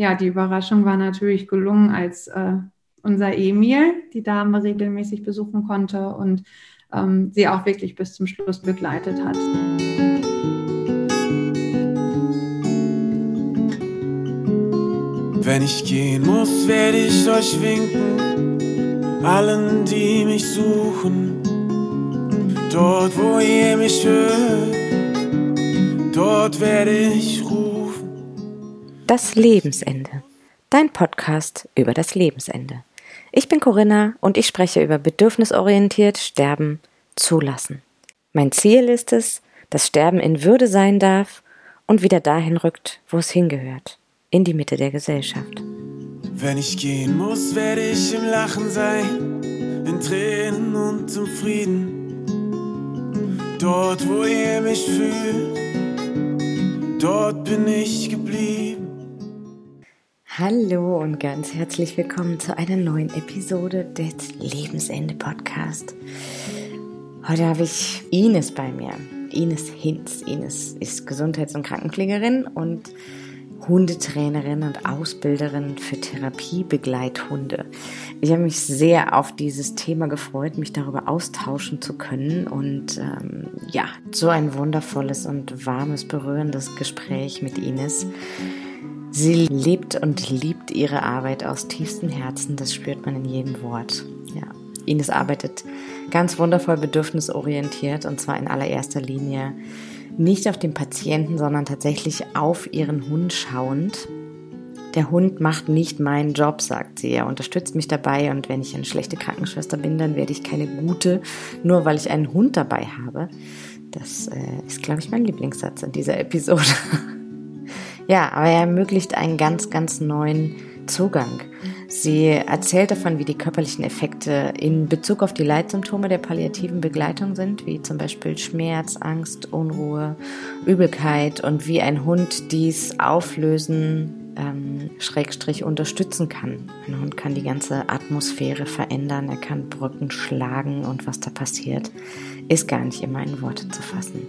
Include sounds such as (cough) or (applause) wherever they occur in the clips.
ja, die Überraschung war natürlich gelungen, als äh, unser Emil die Dame regelmäßig besuchen konnte und ähm, sie auch wirklich bis zum Schluss begleitet hat. Wenn ich gehen muss, werde ich euch winken, allen, die mich suchen. Dort, wo ihr mich hört, dort werde ich rufen. Das Lebensende. Dein Podcast über das Lebensende. Ich bin Corinna und ich spreche über bedürfnisorientiert Sterben zulassen. Mein Ziel ist es, dass Sterben in Würde sein darf und wieder dahin rückt, wo es hingehört, in die Mitte der Gesellschaft. Wenn ich gehen muss, werde ich im Lachen sein, in Tränen und im Frieden. Dort, wo ihr mich fühlt, dort bin ich geblieben. Hallo und ganz herzlich willkommen zu einer neuen Episode des Lebensende Podcast. Heute habe ich Ines bei mir. Ines Hinz. Ines ist Gesundheits- und Krankenpflegerin und Hundetrainerin und Ausbilderin für Therapiebegleithunde. Ich habe mich sehr auf dieses Thema gefreut, mich darüber austauschen zu können und ähm, ja, so ein wundervolles und warmes, berührendes Gespräch mit Ines. Sie lebt und liebt ihre Arbeit aus tiefstem Herzen, das spürt man in jedem Wort. Ja. Ines arbeitet ganz wundervoll bedürfnisorientiert und zwar in allererster Linie nicht auf den Patienten, sondern tatsächlich auf ihren Hund schauend. Der Hund macht nicht meinen Job, sagt sie. Er unterstützt mich dabei und wenn ich eine schlechte Krankenschwester bin, dann werde ich keine gute, nur weil ich einen Hund dabei habe. Das äh, ist, glaube ich, mein Lieblingssatz in dieser Episode. (laughs) Ja, aber er ermöglicht einen ganz, ganz neuen Zugang. Sie erzählt davon, wie die körperlichen Effekte in Bezug auf die Leitsymptome der palliativen Begleitung sind, wie zum Beispiel Schmerz, Angst, Unruhe, Übelkeit und wie ein Hund dies auflösen, ähm, Schrägstrich unterstützen kann. Ein Hund kann die ganze Atmosphäre verändern, er kann Brücken schlagen und was da passiert, ist gar nicht immer in Worte zu fassen.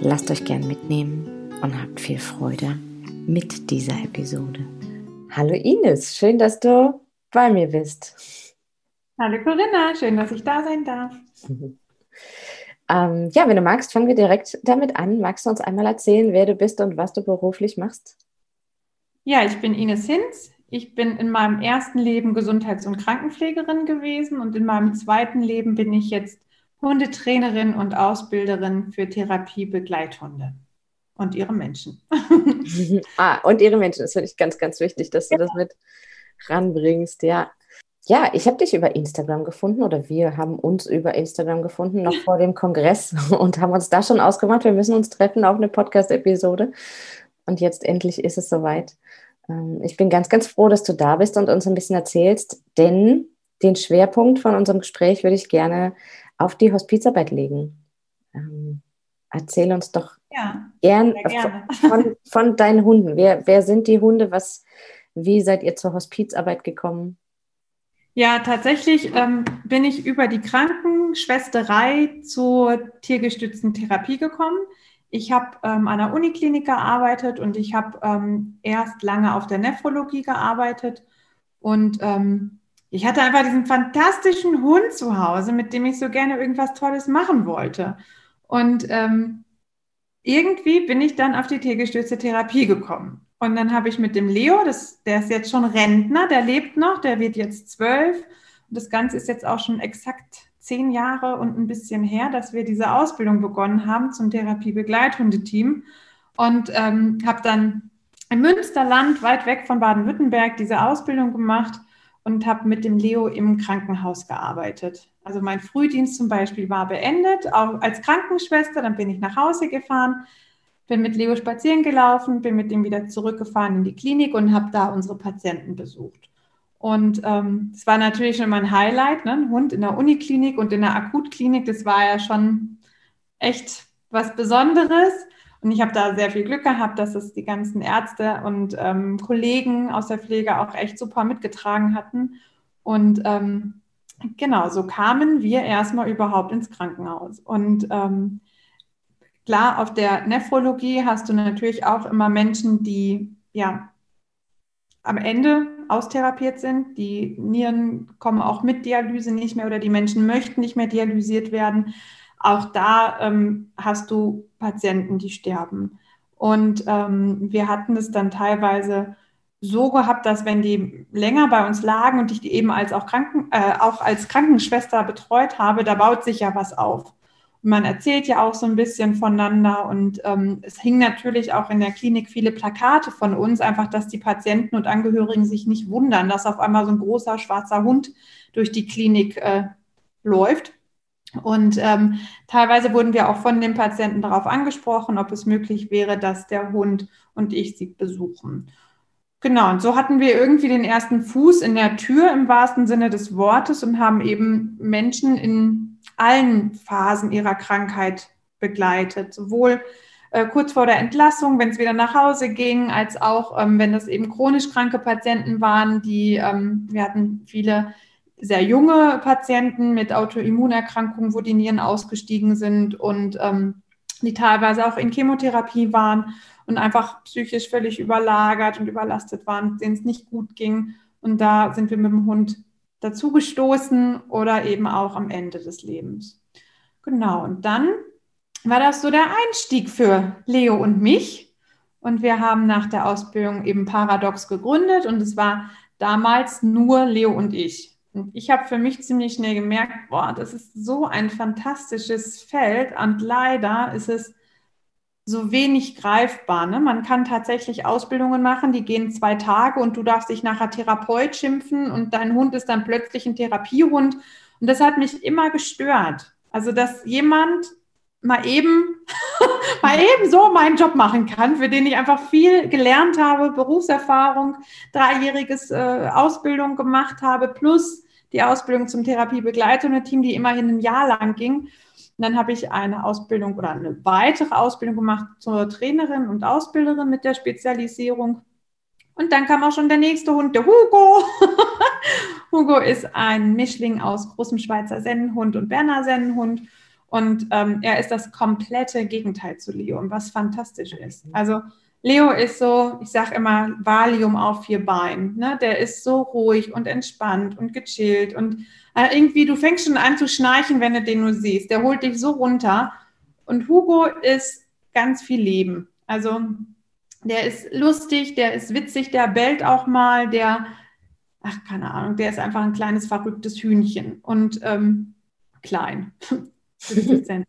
Lasst euch gern mitnehmen und habt viel Freude mit dieser Episode. Hallo Ines, schön, dass du bei mir bist. Hallo Corinna, schön, dass ich da sein darf. (laughs) ähm, ja, wenn du magst, fangen wir direkt damit an. Magst du uns einmal erzählen, wer du bist und was du beruflich machst? Ja, ich bin Ines Hinz. Ich bin in meinem ersten Leben Gesundheits- und Krankenpflegerin gewesen und in meinem zweiten Leben bin ich jetzt Hundetrainerin und Ausbilderin für Therapiebegleithunde und ihre Menschen. (laughs) ah, und ihre Menschen. Das finde ich ganz, ganz wichtig, dass du ja. das mit ranbringst. Ja. Ja, ich habe dich über Instagram gefunden oder wir haben uns über Instagram gefunden, noch vor dem Kongress (laughs) und haben uns da schon ausgemacht, wir müssen uns treffen auf eine Podcast-Episode. Und jetzt endlich ist es soweit. Ähm, ich bin ganz, ganz froh, dass du da bist und uns ein bisschen erzählst, denn den Schwerpunkt von unserem Gespräch würde ich gerne auf die Hospizarbeit legen. Erzähl uns doch ja, gern von, von, deinen Hunden. Wer, wer sind die Hunde? Was, wie seid ihr zur Hospizarbeit gekommen? Ja, tatsächlich ähm, bin ich über die Krankenschwesterei zur tiergestützten Therapie gekommen. Ich habe ähm, an der Uniklinik gearbeitet und ich habe ähm, erst lange auf der Nephrologie gearbeitet. Und ähm, ich hatte einfach diesen fantastischen Hund zu Hause, mit dem ich so gerne irgendwas Tolles machen wollte. Und ähm, irgendwie bin ich dann auf die tiergestützte Therapie gekommen. Und dann habe ich mit dem Leo, das, der ist jetzt schon Rentner, der lebt noch, der wird jetzt zwölf. Und das Ganze ist jetzt auch schon exakt zehn Jahre und ein bisschen her, dass wir diese Ausbildung begonnen haben zum Therapiebegleithundeteam. Und ähm, habe dann im Münsterland, weit weg von Baden-Württemberg, diese Ausbildung gemacht und habe mit dem Leo im Krankenhaus gearbeitet. Also mein Frühdienst zum Beispiel war beendet, auch als Krankenschwester. Dann bin ich nach Hause gefahren, bin mit Leo spazieren gelaufen, bin mit ihm wieder zurückgefahren in die Klinik und habe da unsere Patienten besucht. Und ähm, es war natürlich schon mein Highlight, ne? ein Hund in der Uniklinik und in der Akutklinik. Das war ja schon echt was Besonderes. Und ich habe da sehr viel Glück gehabt, dass es die ganzen Ärzte und ähm, Kollegen aus der Pflege auch echt super mitgetragen hatten. Und ähm, genau, so kamen wir erstmal überhaupt ins Krankenhaus. Und ähm, klar, auf der Nephrologie hast du natürlich auch immer Menschen, die ja am Ende austherapiert sind. Die Nieren kommen auch mit Dialyse nicht mehr oder die Menschen möchten nicht mehr dialysiert werden. Auch da ähm, hast du Patienten, die sterben. Und ähm, wir hatten es dann teilweise so gehabt, dass wenn die länger bei uns lagen und ich die eben als auch, Kranken, äh, auch als Krankenschwester betreut habe, da baut sich ja was auf. Und man erzählt ja auch so ein bisschen voneinander und ähm, es hingen natürlich auch in der Klinik viele Plakate von uns, einfach, dass die Patienten und Angehörigen sich nicht wundern, dass auf einmal so ein großer schwarzer Hund durch die Klinik äh, läuft. Und ähm, teilweise wurden wir auch von den Patienten darauf angesprochen, ob es möglich wäre, dass der Hund und ich sie besuchen. Genau, und so hatten wir irgendwie den ersten Fuß in der Tür im wahrsten Sinne des Wortes und haben eben Menschen in allen Phasen ihrer Krankheit begleitet, sowohl äh, kurz vor der Entlassung, wenn es wieder nach Hause ging, als auch ähm, wenn das eben chronisch kranke Patienten waren, die ähm, wir hatten viele sehr junge Patienten mit Autoimmunerkrankungen, wo die Nieren ausgestiegen sind und ähm, die teilweise auch in Chemotherapie waren und einfach psychisch völlig überlagert und überlastet waren, denen es nicht gut ging. Und da sind wir mit dem Hund dazu gestoßen oder eben auch am Ende des Lebens. Genau, und dann war das so der Einstieg für Leo und mich. Und wir haben nach der Ausbildung eben Paradox gegründet und es war damals nur Leo und ich. Und ich habe für mich ziemlich schnell gemerkt, boah, das ist so ein fantastisches Feld und leider ist es so wenig greifbar. Ne? Man kann tatsächlich Ausbildungen machen, die gehen zwei Tage und du darfst dich nachher Therapeut schimpfen und dein Hund ist dann plötzlich ein Therapiehund. Und das hat mich immer gestört. Also, dass jemand mal eben, (laughs) mal eben so meinen Job machen kann, für den ich einfach viel gelernt habe, Berufserfahrung, dreijähriges äh, Ausbildung gemacht habe, plus die Ausbildung zum Therapiebegleitende Team, die immerhin ein Jahr lang ging. Und dann habe ich eine Ausbildung oder eine weitere Ausbildung gemacht zur Trainerin und Ausbilderin mit der Spezialisierung. Und dann kam auch schon der nächste Hund, der Hugo. (laughs) Hugo ist ein Mischling aus großem Schweizer Sennenhund und Berner Sennenhund. Und ähm, er ist das komplette Gegenteil zu Leo, was fantastisch ist. Also Leo ist so, ich sage immer, Valium auf vier Beinen. Ne? Der ist so ruhig und entspannt und gechillt und äh, irgendwie, du fängst schon an zu schnarchen, wenn du den nur siehst. Der holt dich so runter. Und Hugo ist ganz viel Leben. Also der ist lustig, der ist witzig, der bellt auch mal, der, ach, keine Ahnung, der ist einfach ein kleines, verrücktes Hühnchen und ähm, klein. (laughs) (laughs)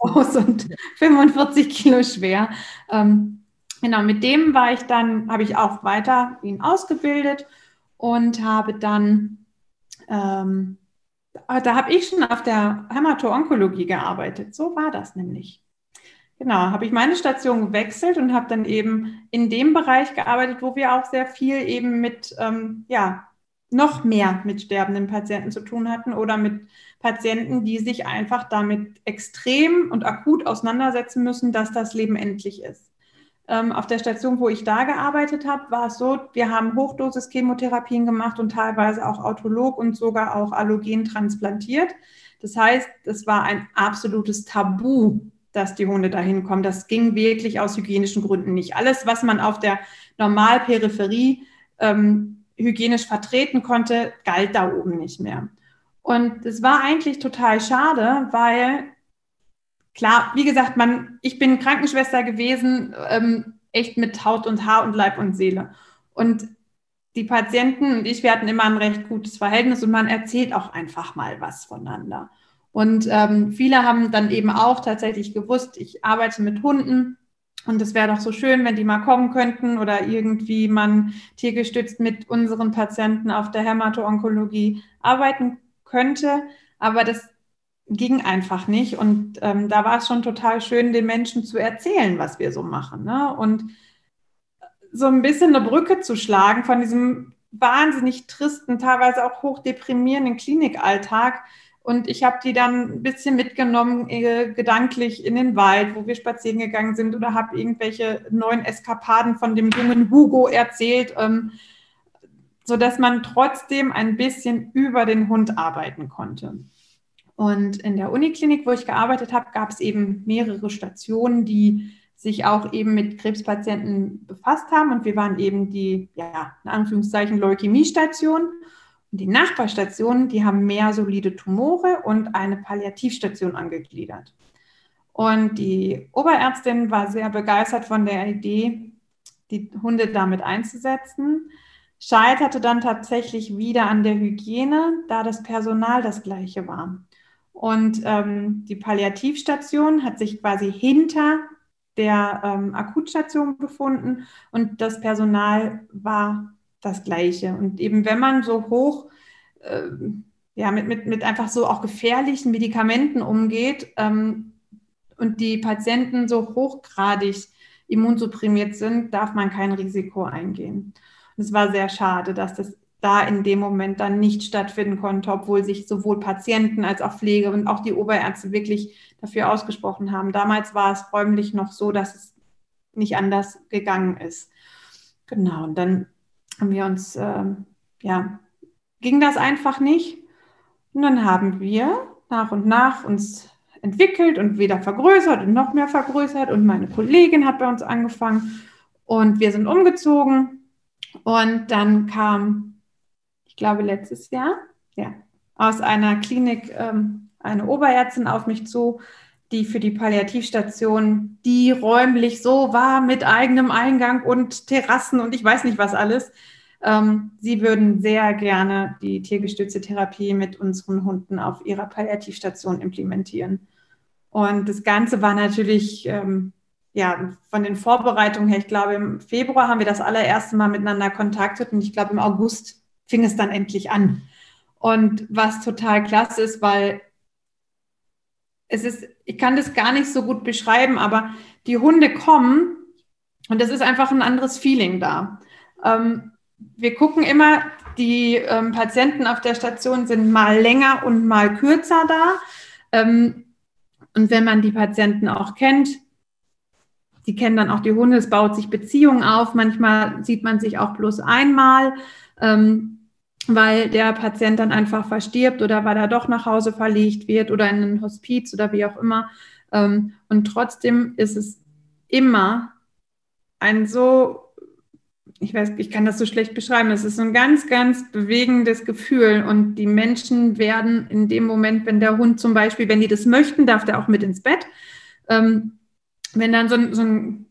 groß und 45 Kilo schwer. Ähm, genau, mit dem war ich dann, habe ich auch weiter ihn ausgebildet und habe dann ähm, da habe ich schon auf der Hämato-Onkologie gearbeitet. So war das nämlich. Genau, habe ich meine Station gewechselt und habe dann eben in dem Bereich gearbeitet, wo wir auch sehr viel eben mit, ähm, ja, noch mehr mit sterbenden Patienten zu tun hatten oder mit Patienten, die sich einfach damit extrem und akut auseinandersetzen müssen, dass das Leben endlich ist. Ähm, auf der Station, wo ich da gearbeitet habe, war es so, wir haben Hochdosis-Chemotherapien gemacht und teilweise auch Autolog und sogar auch Allogen transplantiert. Das heißt, es war ein absolutes Tabu, dass die Hunde dahin kommen. Das ging wirklich aus hygienischen Gründen nicht. Alles, was man auf der Normalperipherie ähm, hygienisch vertreten konnte, galt da oben nicht mehr. Und es war eigentlich total schade, weil klar, wie gesagt, man, ich bin Krankenschwester gewesen, ähm, echt mit Haut und Haar und Leib und Seele. Und die Patienten und ich, wir hatten immer ein recht gutes Verhältnis und man erzählt auch einfach mal was voneinander. Und ähm, viele haben dann eben auch tatsächlich gewusst, ich arbeite mit Hunden und es wäre doch so schön, wenn die mal kommen könnten oder irgendwie man tiergestützt mit unseren Patienten auf der Hämato-Onkologie arbeiten könnte. Aber das ging einfach nicht. Und ähm, da war es schon total schön, den Menschen zu erzählen, was wir so machen. Ne? Und so ein bisschen eine Brücke zu schlagen von diesem wahnsinnig tristen, teilweise auch hochdeprimierenden Klinikalltag. Und ich habe die dann ein bisschen mitgenommen, äh, gedanklich in den Wald, wo wir spazieren gegangen sind oder habe irgendwelche neuen Eskapaden von dem jungen Hugo erzählt, ähm, sodass man trotzdem ein bisschen über den Hund arbeiten konnte. Und in der Uniklinik, wo ich gearbeitet habe, gab es eben mehrere Stationen, die sich auch eben mit Krebspatienten befasst haben. Und wir waren eben die, ja, in Anführungszeichen, Leukämiestation. Und die Nachbarstationen, die haben mehr solide Tumore und eine Palliativstation angegliedert. Und die Oberärztin war sehr begeistert von der Idee, die Hunde damit einzusetzen, scheiterte dann tatsächlich wieder an der Hygiene, da das Personal das gleiche war. Und ähm, die Palliativstation hat sich quasi hinter der ähm, Akutstation befunden und das Personal war das gleiche. Und eben wenn man so hoch, äh, ja, mit, mit, mit einfach so auch gefährlichen Medikamenten umgeht ähm, und die Patienten so hochgradig immunsupprimiert sind, darf man kein Risiko eingehen. Und es war sehr schade, dass das da in dem Moment dann nicht stattfinden konnte, obwohl sich sowohl Patienten als auch Pflege und auch die Oberärzte wirklich dafür ausgesprochen haben. Damals war es räumlich noch so, dass es nicht anders gegangen ist. Genau, und dann haben wir uns, äh, ja, ging das einfach nicht. Und dann haben wir nach und nach uns entwickelt und wieder vergrößert und noch mehr vergrößert. Und meine Kollegin hat bei uns angefangen und wir sind umgezogen. Und dann kam ich glaube letztes Jahr, ja, aus einer Klinik ähm, eine Oberärztin auf mich zu, die für die Palliativstation, die räumlich so war mit eigenem Eingang und Terrassen und ich weiß nicht was alles. Ähm, sie würden sehr gerne die tiergestützte Therapie mit unseren Hunden auf ihrer Palliativstation implementieren. Und das Ganze war natürlich ähm, ja, von den Vorbereitungen her, ich glaube, im Februar haben wir das allererste Mal miteinander kontaktiert und ich glaube, im August fing es dann endlich an. Und was total klasse ist, weil es ist, ich kann das gar nicht so gut beschreiben, aber die Hunde kommen und es ist einfach ein anderes Feeling da. Ähm, wir gucken immer, die ähm, Patienten auf der Station sind mal länger und mal kürzer da. Ähm, und wenn man die Patienten auch kennt, die kennen dann auch die Hunde, es baut sich Beziehungen auf. Manchmal sieht man sich auch bloß einmal. Ähm, weil der Patient dann einfach verstirbt oder weil er doch nach Hause verlegt wird oder in ein Hospiz oder wie auch immer. Ähm, und trotzdem ist es immer ein so, ich weiß, ich kann das so schlecht beschreiben, es ist so ein ganz, ganz bewegendes Gefühl und die Menschen werden in dem Moment, wenn der Hund zum Beispiel, wenn die das möchten, darf der auch mit ins Bett. Wenn dann so ein, so ein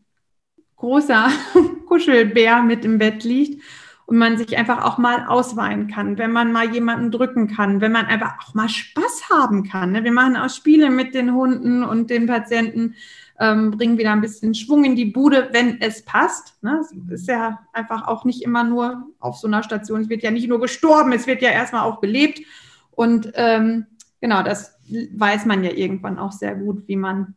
großer (laughs) Kuschelbär mit im Bett liegt und man sich einfach auch mal ausweinen kann, wenn man mal jemanden drücken kann, wenn man einfach auch mal Spaß haben kann. Ne? Wir machen auch Spiele mit den Hunden und den Patienten, ähm, bringen wieder ein bisschen Schwung in die Bude, wenn es passt. Ne? Es ist ja einfach auch nicht immer nur auf so einer Station, es wird ja nicht nur gestorben, es wird ja erstmal auch gelebt. Und ähm, genau, das weiß man ja irgendwann auch sehr gut, wie man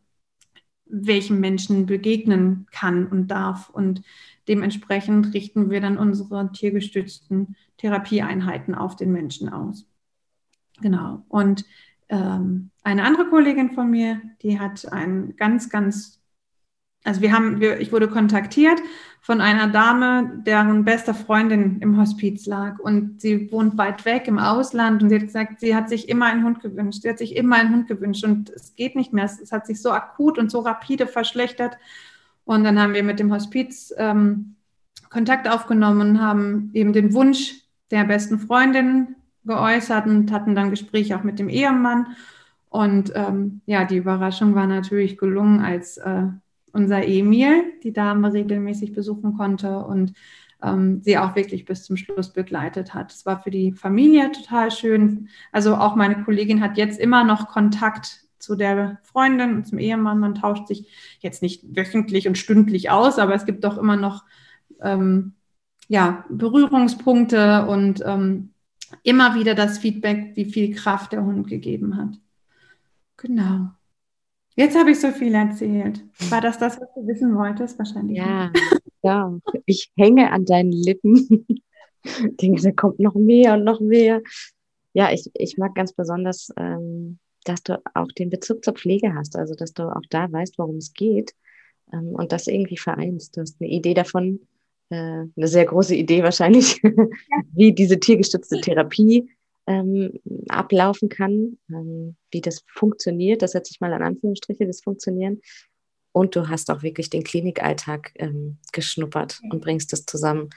welchen Menschen begegnen kann und darf. Und Dementsprechend richten wir dann unsere tiergestützten Therapieeinheiten auf den Menschen aus. Genau. Und ähm, eine andere Kollegin von mir, die hat ein ganz, ganz, also wir haben, wir, ich wurde kontaktiert von einer Dame, deren beste Freundin im Hospiz lag und sie wohnt weit weg im Ausland und sie hat gesagt, sie hat sich immer einen Hund gewünscht. Sie hat sich immer einen Hund gewünscht und es geht nicht mehr. Es, es hat sich so akut und so rapide verschlechtert und dann haben wir mit dem Hospiz ähm, Kontakt aufgenommen und haben eben den Wunsch der besten Freundin geäußert und hatten dann Gespräche auch mit dem Ehemann. Und ähm, ja, die Überraschung war natürlich gelungen, als äh, unser Emil die Dame regelmäßig besuchen konnte und ähm, sie auch wirklich bis zum Schluss begleitet hat. Es war für die Familie total schön. Also auch meine Kollegin hat jetzt immer noch Kontakt zu der Freundin und zum Ehemann. Man tauscht sich jetzt nicht wöchentlich und stündlich aus, aber es gibt doch immer noch ähm, ja, Berührungspunkte und ähm, immer wieder das Feedback, wie viel Kraft der Hund gegeben hat. Genau. Jetzt habe ich so viel erzählt. War das das, was du wissen wolltest? Wahrscheinlich. Ja, ja. Ich hänge an deinen Lippen. Ich denke, da kommt noch mehr und noch mehr. Ja, ich, ich mag ganz besonders ähm, dass du auch den Bezug zur Pflege hast, also dass du auch da weißt, worum es geht ähm, und das irgendwie vereinst. Du hast eine Idee davon, äh, eine sehr große Idee wahrscheinlich, (laughs) wie diese tiergestützte Therapie ähm, ablaufen kann, ähm, wie das funktioniert. Das setze ich mal an Anführungsstriche, das Funktionieren. und du hast auch wirklich den Klinikalltag ähm, geschnuppert und bringst das zusammen.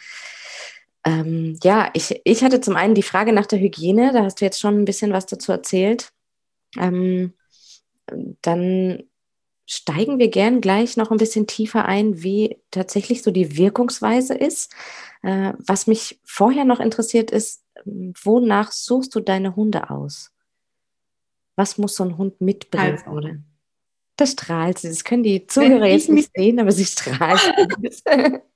Ähm, ja, ich, ich hatte zum einen die Frage nach der Hygiene, da hast du jetzt schon ein bisschen was dazu erzählt. Ähm, dann steigen wir gern gleich noch ein bisschen tiefer ein, wie tatsächlich so die Wirkungsweise ist. Äh, was mich vorher noch interessiert ist, wonach suchst du deine Hunde aus? Was muss so ein Hund mitbringen? Also. Oder? Da strahlt sie. Das können die Zuhörer jetzt nicht sehen, aber sie strahlt. (laughs) (laughs)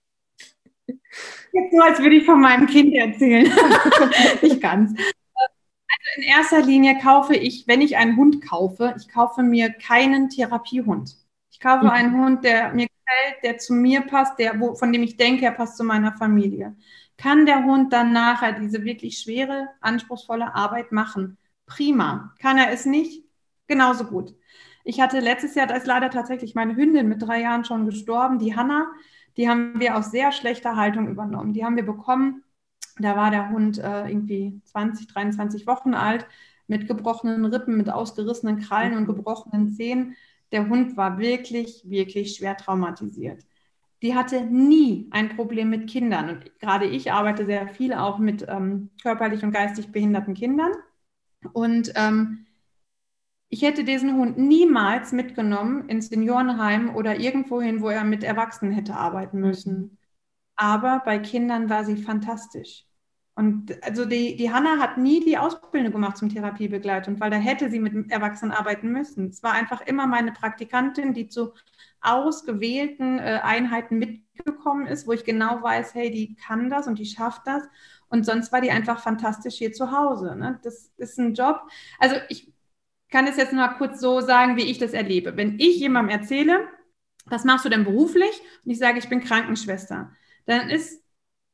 Jetzt so, als würde ich von meinem Kind erzählen. (laughs) nicht ganz. Also in erster Linie kaufe ich, wenn ich einen Hund kaufe, ich kaufe mir keinen Therapiehund. Ich kaufe mhm. einen Hund, der mir gefällt, der zu mir passt, der, wo, von dem ich denke, er passt zu meiner Familie. Kann der Hund dann nachher diese wirklich schwere, anspruchsvolle Arbeit machen? Prima. Kann er es nicht? Genauso gut. Ich hatte letztes Jahr, da ist leider tatsächlich meine Hündin mit drei Jahren schon gestorben, die Hanna. Die haben wir aus sehr schlechter Haltung übernommen. Die haben wir bekommen. Da war der Hund äh, irgendwie 20, 23 Wochen alt, mit gebrochenen Rippen, mit ausgerissenen Krallen und gebrochenen Zähnen. Der Hund war wirklich, wirklich schwer traumatisiert. Die hatte nie ein Problem mit Kindern. Und gerade ich arbeite sehr viel auch mit ähm, körperlich und geistig behinderten Kindern. Und ähm, ich hätte diesen Hund niemals mitgenommen ins Seniorenheim oder irgendwohin, wo er mit Erwachsenen hätte arbeiten müssen. Aber bei Kindern war sie fantastisch. Und also die, die Hanna hat nie die Ausbildung gemacht zum Therapiebegleitung, weil da hätte sie mit Erwachsenen arbeiten müssen. Es war einfach immer meine Praktikantin, die zu ausgewählten äh, Einheiten mitgekommen ist, wo ich genau weiß, hey, die kann das und die schafft das. Und sonst war die einfach fantastisch hier zu Hause. Ne? Das ist ein Job. Also ich kann es jetzt mal kurz so sagen, wie ich das erlebe. Wenn ich jemandem erzähle, was machst du denn beruflich? Und ich sage, ich bin Krankenschwester, dann ist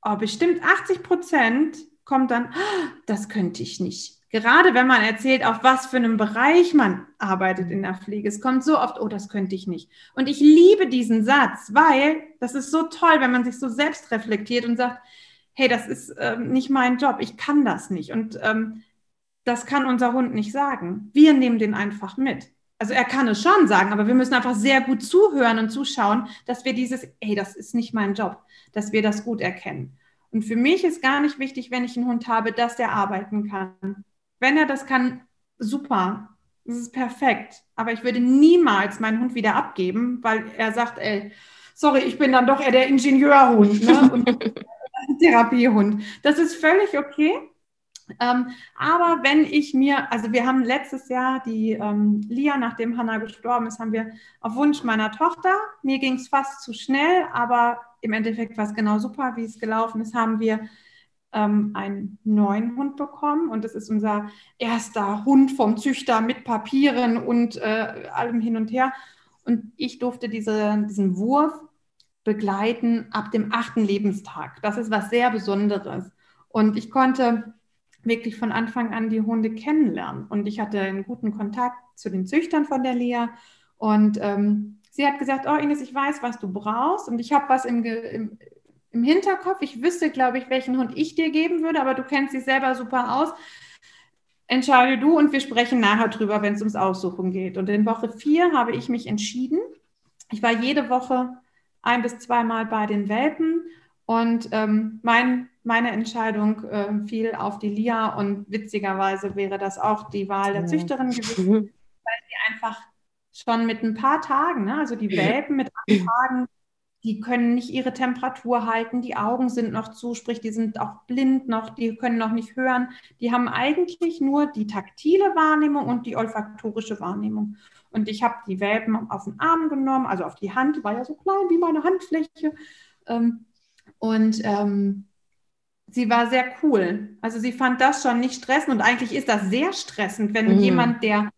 oh, bestimmt 80 Prozent kommt dann, oh, das könnte ich nicht. Gerade wenn man erzählt, auf was für einem Bereich man arbeitet in der Pflege. Es kommt so oft, oh, das könnte ich nicht. Und ich liebe diesen Satz, weil das ist so toll, wenn man sich so selbst reflektiert und sagt, hey, das ist ähm, nicht mein Job, ich kann das nicht. Und ähm, das kann unser Hund nicht sagen. Wir nehmen den einfach mit. Also er kann es schon sagen, aber wir müssen einfach sehr gut zuhören und zuschauen, dass wir dieses, ey, das ist nicht mein Job, dass wir das gut erkennen. Und für mich ist gar nicht wichtig, wenn ich einen Hund habe, dass der arbeiten kann. Wenn er das kann, super. Das ist perfekt. Aber ich würde niemals meinen Hund wieder abgeben, weil er sagt, ey, sorry, ich bin dann doch eher der Ingenieurhund ne? (laughs) und Therapiehund. Das ist völlig okay. Ähm, aber wenn ich mir, also wir haben letztes Jahr die ähm, Lia, nachdem Hannah gestorben ist, haben wir auf Wunsch meiner Tochter, mir ging es fast zu schnell, aber im Endeffekt war es genau super, wie es gelaufen ist, haben wir ähm, einen neuen Hund bekommen und das ist unser erster Hund vom Züchter mit Papieren und äh, allem hin und her. Und ich durfte diese, diesen Wurf begleiten ab dem achten Lebenstag. Das ist was sehr Besonderes. Und ich konnte wirklich von Anfang an die Hunde kennenlernen. Und ich hatte einen guten Kontakt zu den Züchtern von der Lea. Und ähm, sie hat gesagt, oh Ines, ich weiß, was du brauchst. Und ich habe was im, im, im Hinterkopf. Ich wüsste, glaube ich, welchen Hund ich dir geben würde, aber du kennst dich selber super aus. Entscheide du und wir sprechen nachher drüber, wenn es ums Aussuchen geht. Und in Woche vier habe ich mich entschieden. Ich war jede Woche ein bis zweimal bei den Welpen und ähm, mein meine Entscheidung äh, fiel auf die Lia und witzigerweise wäre das auch die Wahl der Züchterin gewesen, (laughs) weil sie einfach schon mit ein paar Tagen, ne, also die Welpen mit acht Tagen, die können nicht ihre Temperatur halten, die Augen sind noch zu, sprich, die sind auch blind noch, die können noch nicht hören. Die haben eigentlich nur die taktile Wahrnehmung und die olfaktorische Wahrnehmung. Und ich habe die Welpen auf den Arm genommen, also auf die Hand, war ja so klein wie meine Handfläche. Ähm, und ähm, sie war sehr cool. Also sie fand das schon nicht stressend und eigentlich ist das sehr stressend, wenn mhm. jemand, der,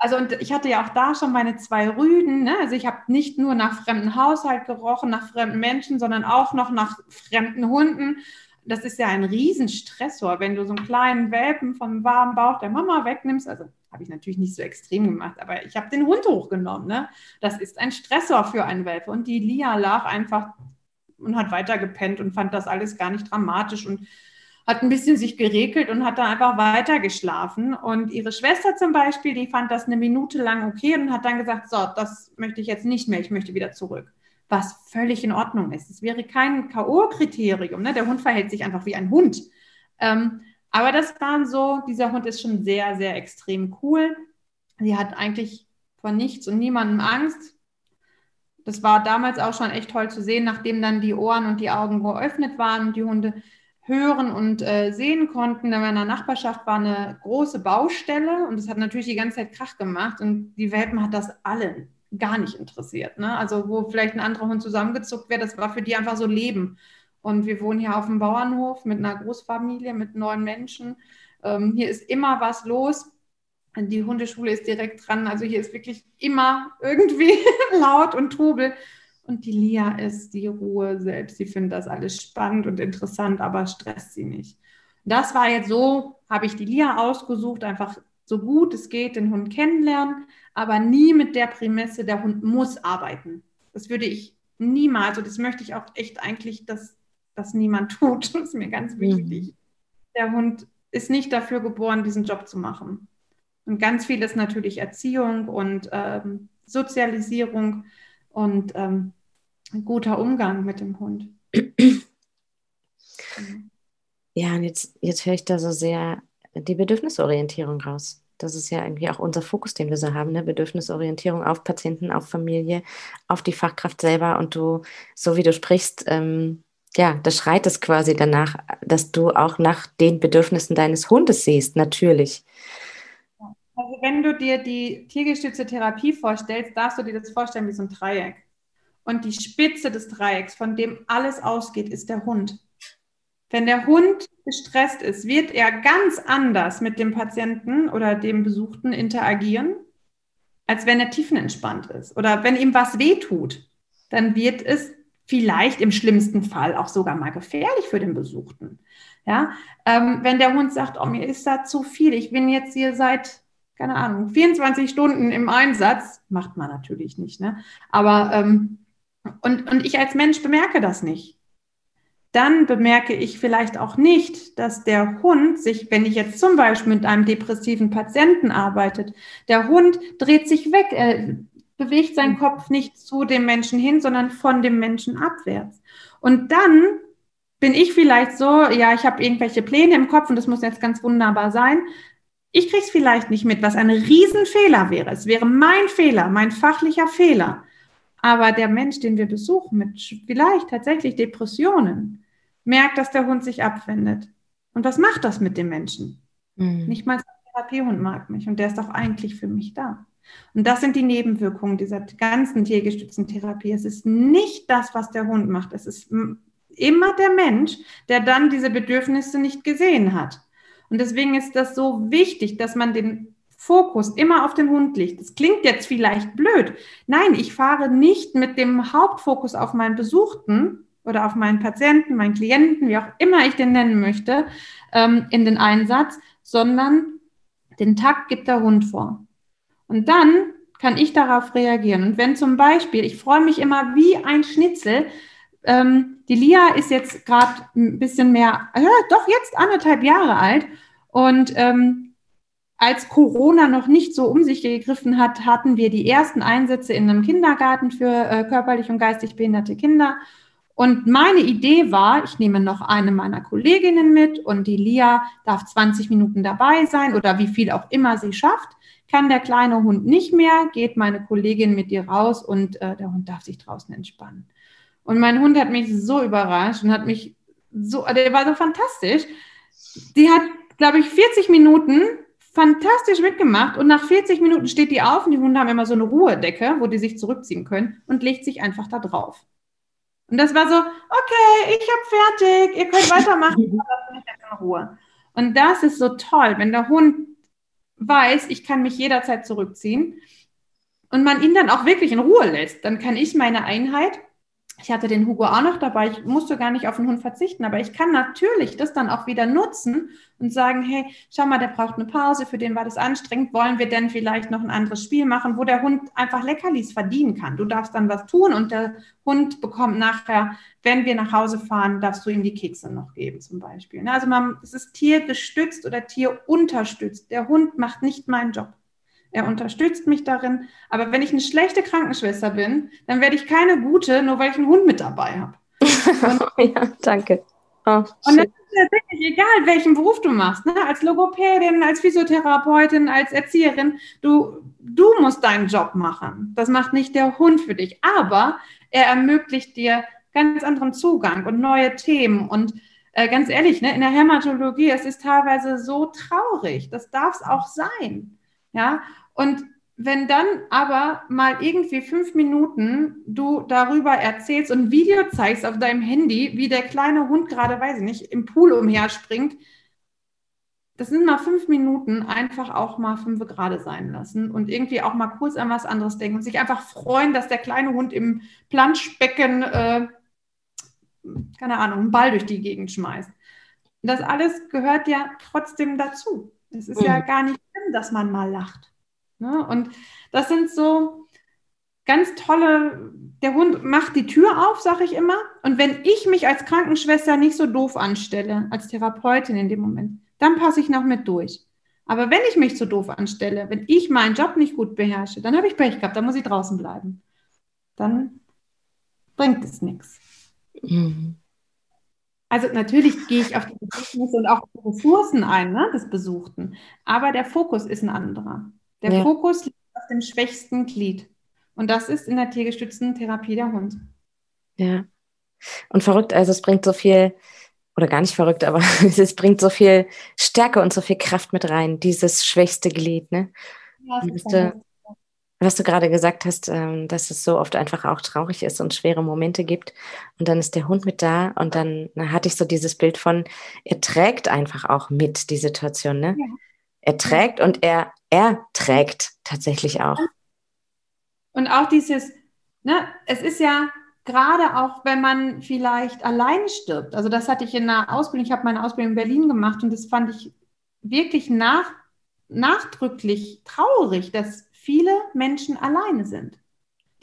also und ich hatte ja auch da schon meine zwei Rüden, ne? also ich habe nicht nur nach fremden Haushalt gerochen, nach fremden Menschen, sondern auch noch nach fremden Hunden. Das ist ja ein Riesenstressor, wenn du so einen kleinen Welpen vom warmen Bauch der Mama wegnimmst. Also habe ich natürlich nicht so extrem gemacht, aber ich habe den Hund hochgenommen. Ne? Das ist ein Stressor für einen Welpe. Und die Lia lag einfach und hat weiter gepennt und fand das alles gar nicht dramatisch und hat ein bisschen sich geregelt und hat dann einfach weiter geschlafen. Und ihre Schwester zum Beispiel, die fand das eine Minute lang okay und hat dann gesagt, so, das möchte ich jetzt nicht mehr, ich möchte wieder zurück. Was völlig in Ordnung ist. Es wäre kein K.O.-Kriterium. Ne? Der Hund verhält sich einfach wie ein Hund. Ähm, aber das waren so, dieser Hund ist schon sehr, sehr extrem cool. Sie hat eigentlich vor nichts und niemandem Angst. Das war damals auch schon echt toll zu sehen, nachdem dann die Ohren und die Augen geöffnet waren und die Hunde hören und äh, sehen konnten. In meiner Nachbarschaft war eine große Baustelle und es hat natürlich die ganze Zeit Krach gemacht und die Welpen hat das allen gar nicht interessiert. Ne? Also wo vielleicht ein anderer Hund zusammengezuckt wäre, das war für die einfach so Leben. Und wir wohnen hier auf dem Bauernhof mit einer Großfamilie, mit neun Menschen. Ähm, hier ist immer was los. Die Hundeschule ist direkt dran. Also hier ist wirklich immer irgendwie (laughs) laut und Trubel. Und die Lia ist die Ruhe selbst. Sie findet das alles spannend und interessant, aber stresst sie nicht. Das war jetzt so, habe ich die Lia ausgesucht, einfach so gut es geht den Hund kennenlernen, aber nie mit der Prämisse, der Hund muss arbeiten. Das würde ich niemals, und das möchte ich auch echt eigentlich, dass das niemand (laughs) tut. Das ist mir ganz mhm. wichtig. Mhm. Der Hund ist nicht dafür geboren, diesen Job zu machen. Und ganz viel ist natürlich Erziehung und ähm, Sozialisierung und ähm, ein guter Umgang mit dem Hund. Ja, und jetzt, jetzt höre ich da so sehr die Bedürfnisorientierung raus. Das ist ja irgendwie auch unser Fokus, den wir so haben, ne? Bedürfnisorientierung auf Patienten, auf Familie, auf die Fachkraft selber. Und du, so wie du sprichst, ähm, ja, da schreit es quasi danach, dass du auch nach den Bedürfnissen deines Hundes siehst, natürlich. Also wenn du dir die tiergestützte Therapie vorstellst, darfst du dir das vorstellen wie so ein Dreieck. Und die Spitze des Dreiecks, von dem alles ausgeht, ist der Hund. Wenn der Hund gestresst ist, wird er ganz anders mit dem Patienten oder dem Besuchten interagieren, als wenn er tiefenentspannt ist. Oder wenn ihm was wehtut, dann wird es vielleicht im schlimmsten Fall auch sogar mal gefährlich für den Besuchten. Ja, ähm, wenn der Hund sagt, oh, mir ist da zu viel, ich bin jetzt hier seit keine Ahnung, 24 Stunden im Einsatz, macht man natürlich nicht, ne? Aber ähm, und, und ich als Mensch bemerke das nicht. Dann bemerke ich vielleicht auch nicht, dass der Hund sich, wenn ich jetzt zum Beispiel mit einem depressiven Patienten arbeitet, der Hund dreht sich weg, er bewegt seinen Kopf nicht zu dem Menschen hin, sondern von dem Menschen abwärts. Und dann bin ich vielleicht so, ja, ich habe irgendwelche Pläne im Kopf und das muss jetzt ganz wunderbar sein. Ich kriege es vielleicht nicht mit, was ein Riesenfehler wäre. Es wäre mein Fehler, mein fachlicher Fehler. Aber der Mensch, den wir besuchen, mit vielleicht tatsächlich Depressionen, merkt, dass der Hund sich abwendet. Und was macht das mit dem Menschen? Mhm. Nicht mal der Therapiehund mag mich und der ist doch eigentlich für mich da. Und das sind die Nebenwirkungen dieser ganzen tiergestützten Therapie. Es ist nicht das, was der Hund macht. Es ist immer der Mensch, der dann diese Bedürfnisse nicht gesehen hat. Und deswegen ist das so wichtig, dass man den Fokus immer auf den Hund legt. Das klingt jetzt vielleicht blöd. Nein, ich fahre nicht mit dem Hauptfokus auf meinen Besuchten oder auf meinen Patienten, meinen Klienten, wie auch immer ich den nennen möchte, ähm, in den Einsatz, sondern den Takt gibt der Hund vor. Und dann kann ich darauf reagieren. Und wenn zum Beispiel, ich freue mich immer wie ein Schnitzel, ähm, die Lia ist jetzt gerade ein bisschen mehr, äh, doch jetzt anderthalb Jahre alt. Und ähm, als Corona noch nicht so um sich gegriffen hat, hatten wir die ersten Einsätze in einem Kindergarten für äh, körperlich und geistig behinderte Kinder. Und meine Idee war, ich nehme noch eine meiner Kolleginnen mit und die Lia darf 20 Minuten dabei sein oder wie viel auch immer sie schafft. Kann der kleine Hund nicht mehr, geht meine Kollegin mit ihr raus und äh, der Hund darf sich draußen entspannen. Und mein Hund hat mich so überrascht und hat mich so, der war so fantastisch. Die hat, glaube ich, 40 Minuten fantastisch mitgemacht und nach 40 Minuten steht die auf und die Hunde haben immer so eine Ruhedecke, wo die sich zurückziehen können und legt sich einfach da drauf. Und das war so, okay, ich habe fertig, ihr könnt weitermachen, (laughs) aber bin ich jetzt in Ruhe. Und das ist so toll, wenn der Hund weiß, ich kann mich jederzeit zurückziehen und man ihn dann auch wirklich in Ruhe lässt, dann kann ich meine Einheit ich hatte den Hugo auch noch dabei. Ich musste gar nicht auf den Hund verzichten, aber ich kann natürlich das dann auch wieder nutzen und sagen, hey, schau mal, der braucht eine Pause, für den war das anstrengend. Wollen wir denn vielleicht noch ein anderes Spiel machen, wo der Hund einfach Leckerlis verdienen kann? Du darfst dann was tun und der Hund bekommt nachher, wenn wir nach Hause fahren, darfst du ihm die Kekse noch geben zum Beispiel. Also man, es ist tiergestützt oder tierunterstützt. Der Hund macht nicht meinen Job. Er unterstützt mich darin. Aber wenn ich eine schlechte Krankenschwester bin, dann werde ich keine gute, nur weil ich einen Hund mit dabei habe. (laughs) ja, danke. Oh, und das ist tatsächlich egal, welchen Beruf du machst. Ne? Als Logopädin, als Physiotherapeutin, als Erzieherin. Du, du musst deinen Job machen. Das macht nicht der Hund für dich. Aber er ermöglicht dir ganz anderen Zugang und neue Themen. Und äh, ganz ehrlich, ne, in der Hämatologie, es ist teilweise so traurig. Das darf es auch sein. Ja, und wenn dann aber mal irgendwie fünf Minuten du darüber erzählst und ein Video zeigst auf deinem Handy, wie der kleine Hund gerade, weiß ich nicht, im Pool umherspringt, das sind mal fünf Minuten einfach auch mal fünf gerade sein lassen und irgendwie auch mal kurz an was anderes denken und sich einfach freuen, dass der kleine Hund im Planschbecken, äh, keine Ahnung, einen Ball durch die Gegend schmeißt. Das alles gehört ja trotzdem dazu. Es ist mhm. ja gar nicht schlimm, dass man mal lacht. Ne? Und das sind so ganz tolle, der Hund macht die Tür auf, sage ich immer. Und wenn ich mich als Krankenschwester nicht so doof anstelle, als Therapeutin in dem Moment, dann passe ich noch mit durch. Aber wenn ich mich so doof anstelle, wenn ich meinen Job nicht gut beherrsche, dann habe ich Pech gehabt, dann muss ich draußen bleiben. Dann bringt es nichts. Mhm. Also natürlich gehe ich auf die Bedürfnisse und auch die Ressourcen ein, ne, des Besuchten. Aber der Fokus ist ein anderer. Der ja. Fokus liegt auf dem schwächsten Glied. Und das ist in der tiergestützten Therapie der Hund. Ja. Und verrückt, also es bringt so viel, oder gar nicht verrückt, aber (laughs) es bringt so viel Stärke und so viel Kraft mit rein, dieses schwächste Glied, ne? Ja, das ist was du gerade gesagt hast, ähm, dass es so oft einfach auch traurig ist und schwere Momente gibt. Und dann ist der Hund mit da und dann hatte ich so dieses Bild von, er trägt einfach auch mit die Situation. Ne? Ja. Er trägt und er, er trägt tatsächlich auch. Und auch dieses, ne, es ist ja gerade auch, wenn man vielleicht allein stirbt. Also das hatte ich in der Ausbildung, ich habe meine Ausbildung in Berlin gemacht und das fand ich wirklich nach, nachdrücklich traurig, dass viele Menschen alleine sind.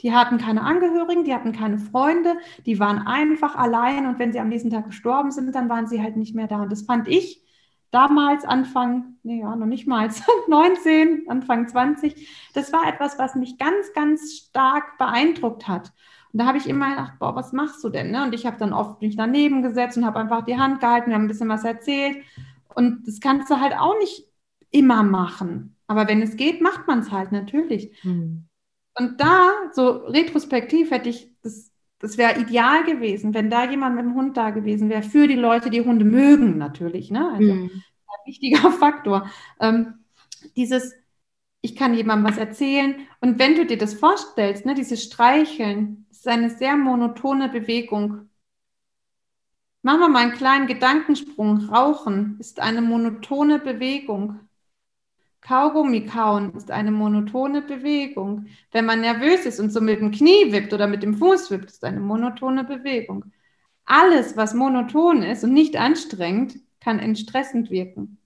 Die hatten keine Angehörigen, die hatten keine Freunde, die waren einfach allein und wenn sie am nächsten Tag gestorben sind, dann waren sie halt nicht mehr da. Und das fand ich damals Anfang, nee, ja, noch nicht mal (laughs) 19, Anfang 20, das war etwas, was mich ganz, ganz stark beeindruckt hat. Und da habe ich immer gedacht, boah, was machst du denn? Ne? Und ich habe dann oft mich daneben gesetzt und habe einfach die Hand gehalten, wir haben ein bisschen was erzählt. Und das kannst du halt auch nicht immer machen. Aber wenn es geht, macht man es halt natürlich. Mhm. Und da, so retrospektiv, hätte ich, das, das wäre ideal gewesen, wenn da jemand mit dem Hund da gewesen wäre, für die Leute, die Hunde mögen, natürlich. Ne? Also mhm. (laughs) ein wichtiger (laughs) Faktor. Ähm, dieses, ich kann jemandem was erzählen. Und wenn du dir das vorstellst, ne, dieses Streicheln, ist eine sehr monotone Bewegung. Machen wir mal einen kleinen Gedankensprung. Rauchen ist eine monotone Bewegung. Kaugummi kauen ist eine monotone Bewegung. Wenn man nervös ist und so mit dem Knie wippt oder mit dem Fuß wippt, ist eine monotone Bewegung. Alles, was monoton ist und nicht anstrengend, kann entstressend wirken.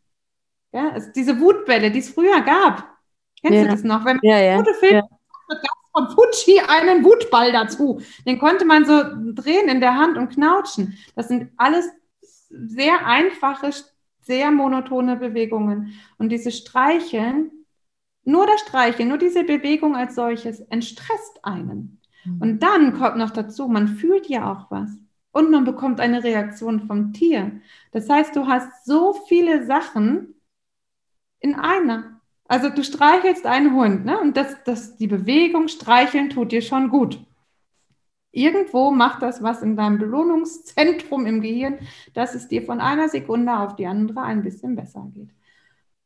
Ja, also diese Wutbälle, die es früher gab. Kennst ja. du das noch? Wenn man ja, ja. gute Filme ja. von Fuji einen Wutball dazu. Den konnte man so drehen in der Hand und knautschen. Das sind alles sehr einfache sehr monotone Bewegungen. Und dieses Streicheln, nur das Streicheln, nur diese Bewegung als solches entstresst einen. Mhm. Und dann kommt noch dazu, man fühlt ja auch was. Und man bekommt eine Reaktion vom Tier. Das heißt, du hast so viele Sachen in einer. Also du streichelst einen Hund, ne? Und das, das, die Bewegung streicheln tut dir schon gut. Irgendwo macht das was in deinem Belohnungszentrum im Gehirn, dass es dir von einer Sekunde auf die andere ein bisschen besser geht.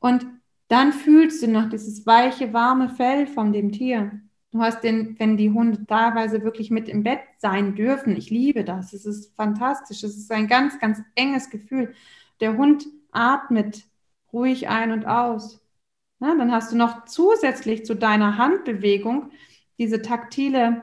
Und dann fühlst du noch dieses weiche, warme Fell von dem Tier. Du hast den, wenn die Hunde teilweise wirklich mit im Bett sein dürfen. Ich liebe das. Es ist fantastisch. Es ist ein ganz, ganz enges Gefühl. Der Hund atmet ruhig ein und aus. Na, dann hast du noch zusätzlich zu deiner Handbewegung diese taktile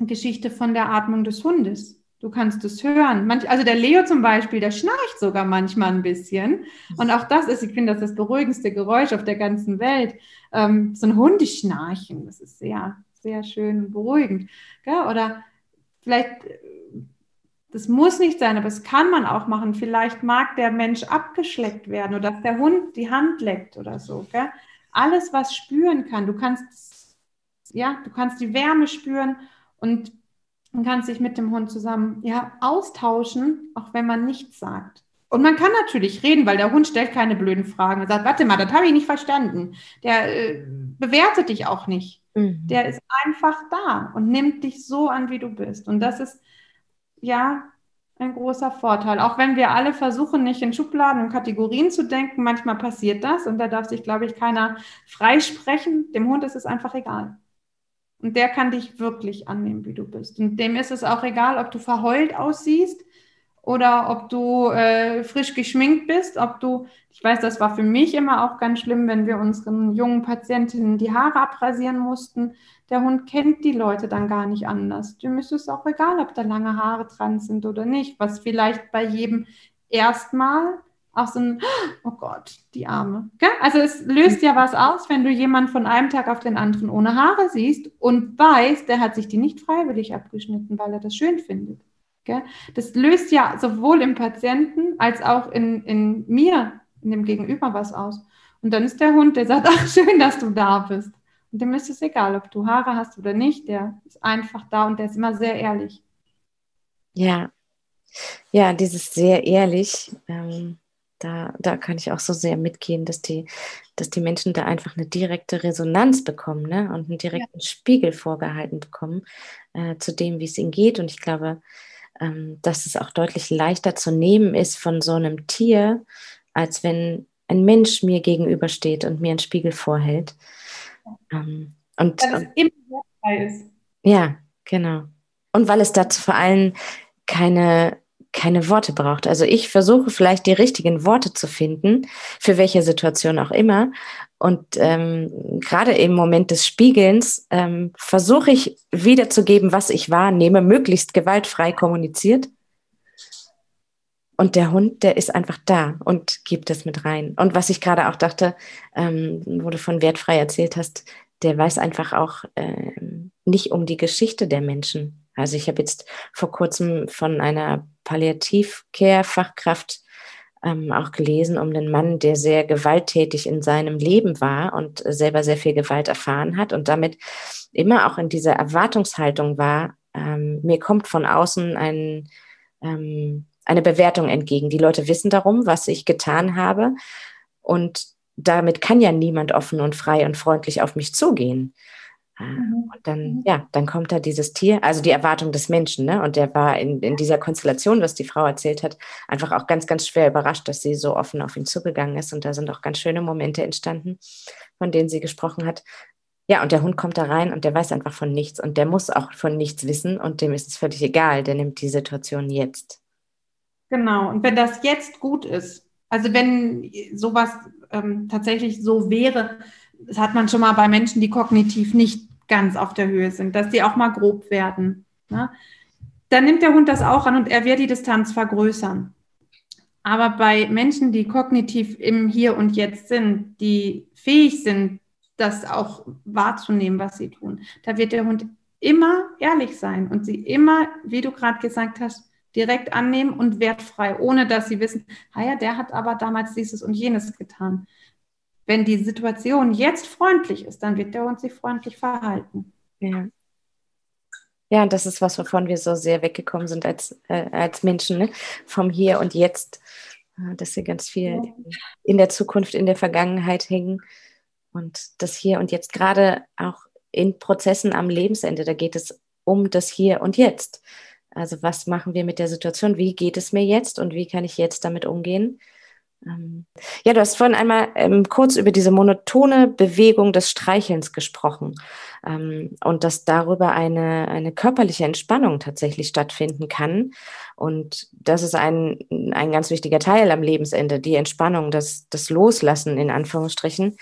Geschichte von der Atmung des Hundes. Du kannst es hören. Manch, also der Leo zum Beispiel, der schnarcht sogar manchmal ein bisschen. Und auch das ist, ich finde, das ist das beruhigendste Geräusch auf der ganzen Welt. Ähm, so ein Hundeschnarchen, das ist sehr, sehr schön beruhigend. Gell? Oder vielleicht, das muss nicht sein, aber es kann man auch machen. Vielleicht mag der Mensch abgeschleckt werden oder dass der Hund die Hand leckt oder so. Gell? Alles, was spüren kann. Du kannst, ja, du kannst die Wärme spüren und man kann sich mit dem Hund zusammen ja, austauschen, auch wenn man nichts sagt. Und man kann natürlich reden, weil der Hund stellt keine blöden Fragen. Er sagt, warte mal, das habe ich nicht verstanden. Der äh, bewertet dich auch nicht. Mhm. Der ist einfach da und nimmt dich so an, wie du bist. Und das ist ja ein großer Vorteil. Auch wenn wir alle versuchen, nicht in Schubladen und Kategorien zu denken, manchmal passiert das und da darf sich, glaube ich, keiner freisprechen. Dem Hund ist es einfach egal. Und der kann dich wirklich annehmen, wie du bist. Und dem ist es auch egal, ob du verheult aussiehst oder ob du äh, frisch geschminkt bist, ob du, ich weiß, das war für mich immer auch ganz schlimm, wenn wir unseren jungen Patientinnen die Haare abrasieren mussten. Der Hund kennt die Leute dann gar nicht anders. Dem ist es auch egal, ob da lange Haare dran sind oder nicht, was vielleicht bei jedem erstmal auch so ein, oh Gott, die Arme. Also es löst ja was aus, wenn du jemanden von einem Tag auf den anderen ohne Haare siehst und weißt, der hat sich die nicht freiwillig abgeschnitten, weil er das schön findet. Das löst ja sowohl im Patienten als auch in, in mir, in dem Gegenüber was aus. Und dann ist der Hund, der sagt, (laughs) ach schön, dass du da bist. Und dem ist es egal, ob du Haare hast oder nicht, der ist einfach da und der ist immer sehr ehrlich. Ja, ja, dieses sehr ehrlich. Ähm da, da kann ich auch so sehr mitgehen, dass die, dass die Menschen da einfach eine direkte Resonanz bekommen ne? und einen direkten ja. Spiegel vorgehalten bekommen äh, zu dem, wie es ihnen geht. Und ich glaube, ähm, dass es auch deutlich leichter zu nehmen ist von so einem Tier, als wenn ein Mensch mir gegenübersteht und mir einen Spiegel vorhält. Ähm, und, weil es immer wertfrei ist. Ja, genau. Und weil es dazu vor allem keine keine Worte braucht. Also ich versuche vielleicht die richtigen Worte zu finden, für welche Situation auch immer. Und ähm, gerade im Moment des Spiegelns ähm, versuche ich wiederzugeben, was ich wahrnehme, möglichst gewaltfrei kommuniziert. Und der Hund, der ist einfach da und gibt es mit rein. Und was ich gerade auch dachte, ähm, wo du von wertfrei erzählt hast, der weiß einfach auch äh, nicht um die Geschichte der Menschen. Also ich habe jetzt vor kurzem von einer Palliativcare-Fachkraft ähm, auch gelesen um einen Mann, der sehr gewalttätig in seinem Leben war und selber sehr viel Gewalt erfahren hat und damit immer auch in dieser Erwartungshaltung war, ähm, mir kommt von außen ein, ähm, eine Bewertung entgegen. Die Leute wissen darum, was ich getan habe und damit kann ja niemand offen und frei und freundlich auf mich zugehen. Mhm. Und dann, mhm. ja, dann kommt da dieses Tier, also die Erwartung des Menschen, ne? Und der war in, in dieser Konstellation, was die Frau erzählt hat, einfach auch ganz, ganz schwer überrascht, dass sie so offen auf ihn zugegangen ist. Und da sind auch ganz schöne Momente entstanden, von denen sie gesprochen hat. Ja, und der Hund kommt da rein und der weiß einfach von nichts und der muss auch von nichts wissen und dem ist es völlig egal, der nimmt die Situation jetzt. Genau, und wenn das jetzt gut ist, also wenn sowas ähm, tatsächlich so wäre, das hat man schon mal bei Menschen, die kognitiv nicht ganz auf der Höhe sind, dass die auch mal grob werden. Ne? Dann nimmt der Hund das auch an und er wird die Distanz vergrößern. Aber bei Menschen, die kognitiv im Hier und Jetzt sind, die fähig sind, das auch wahrzunehmen, was sie tun, da wird der Hund immer ehrlich sein und sie immer, wie du gerade gesagt hast, direkt annehmen und wertfrei, ohne dass sie wissen, ah ja, der hat aber damals dieses und jenes getan. Wenn die Situation jetzt freundlich ist, dann wird der Hund sich freundlich verhalten. Ja. Ja, und das ist was, wovon wir so sehr weggekommen sind als, äh, als Menschen, ne? vom Hier und Jetzt, äh, dass wir ganz viel ja. in der Zukunft, in der Vergangenheit hängen und das Hier und Jetzt, gerade auch in Prozessen am Lebensende, da geht es um das Hier und Jetzt. Also was machen wir mit der Situation? Wie geht es mir jetzt und wie kann ich jetzt damit umgehen? Ähm, ja, du hast vorhin einmal ähm, kurz über diese monotone Bewegung des Streichelns gesprochen ähm, und dass darüber eine, eine körperliche Entspannung tatsächlich stattfinden kann. Und das ist ein, ein ganz wichtiger Teil am Lebensende, die Entspannung, das, das Loslassen in Anführungsstrichen.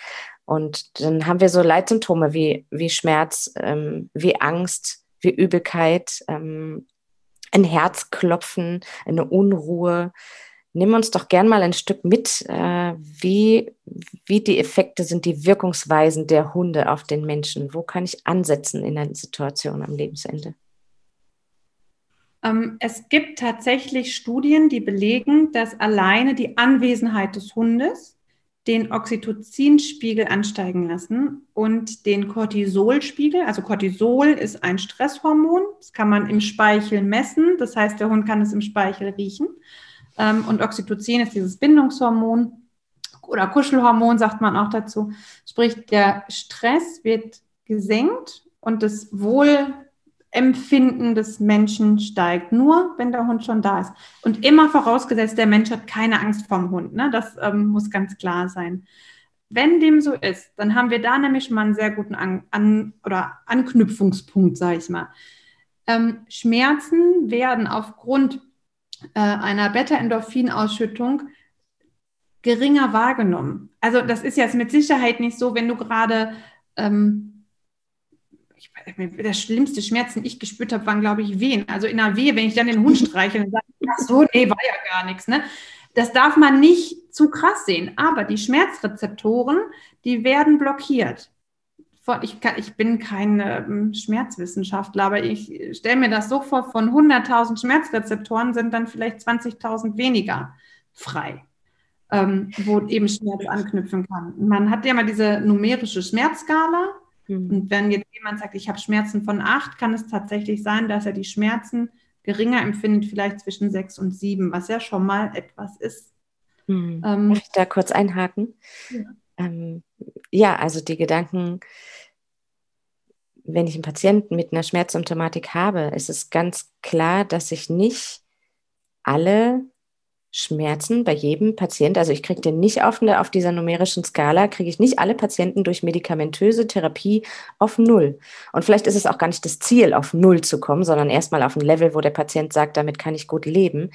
Und dann haben wir so Leitsymptome wie, wie Schmerz, ähm, wie Angst, wie Übelkeit, ähm, ein Herzklopfen, eine Unruhe. Nimm uns doch gern mal ein Stück mit, äh, wie, wie die Effekte sind, die Wirkungsweisen der Hunde auf den Menschen. Wo kann ich ansetzen in einer Situation am Lebensende? Ähm, es gibt tatsächlich Studien, die belegen, dass alleine die Anwesenheit des Hundes den Oxytocinspiegel ansteigen lassen und den Cortisolspiegel. Also Cortisol ist ein Stresshormon. Das kann man im Speichel messen. Das heißt, der Hund kann es im Speichel riechen. Ähm, und Oxytocin ist dieses Bindungshormon oder Kuschelhormon, sagt man auch dazu. Sprich, der Stress wird gesenkt und das Wohl Empfinden des Menschen steigt, nur wenn der Hund schon da ist. Und immer vorausgesetzt, der Mensch hat keine Angst vorm Hund. Ne? Das ähm, muss ganz klar sein. Wenn dem so ist, dann haben wir da nämlich schon mal einen sehr guten An An oder Anknüpfungspunkt, sage ich mal. Ähm, Schmerzen werden aufgrund äh, einer Beta-Endorphin-Ausschüttung geringer wahrgenommen. Also das ist jetzt mit Sicherheit nicht so, wenn du gerade ähm, ich, der schlimmste Schmerz, den ich gespürt habe, waren, glaube ich, Wehen. Also in einer Wehe, wenn ich dann den Hund streiche, dann sage ach so, nee, war ja gar nichts. Ne? Das darf man nicht zu krass sehen. Aber die Schmerzrezeptoren, die werden blockiert. Ich, kann, ich bin kein ähm, Schmerzwissenschaftler, aber ich stelle mir das so vor, von 100.000 Schmerzrezeptoren sind dann vielleicht 20.000 weniger frei, ähm, wo eben Schmerz anknüpfen kann. Man hat ja mal diese numerische Schmerzskala, Mhm. Und wenn jetzt jemand sagt, ich habe Schmerzen von acht, kann es tatsächlich sein, dass er die Schmerzen geringer empfindet, vielleicht zwischen sechs und sieben, was ja schon mal etwas ist. Mhm. Ähm, Darf ich da kurz einhaken? Ja. Ähm, ja, also die Gedanken, wenn ich einen Patienten mit einer Schmerzsymptomatik habe, ist es ganz klar, dass ich nicht alle Schmerzen bei jedem Patient, also ich kriege den nicht auf, auf dieser numerischen Skala, kriege ich nicht alle Patienten durch medikamentöse Therapie auf Null. Und vielleicht ist es auch gar nicht das Ziel, auf Null zu kommen, sondern erstmal auf ein Level, wo der Patient sagt, damit kann ich gut leben.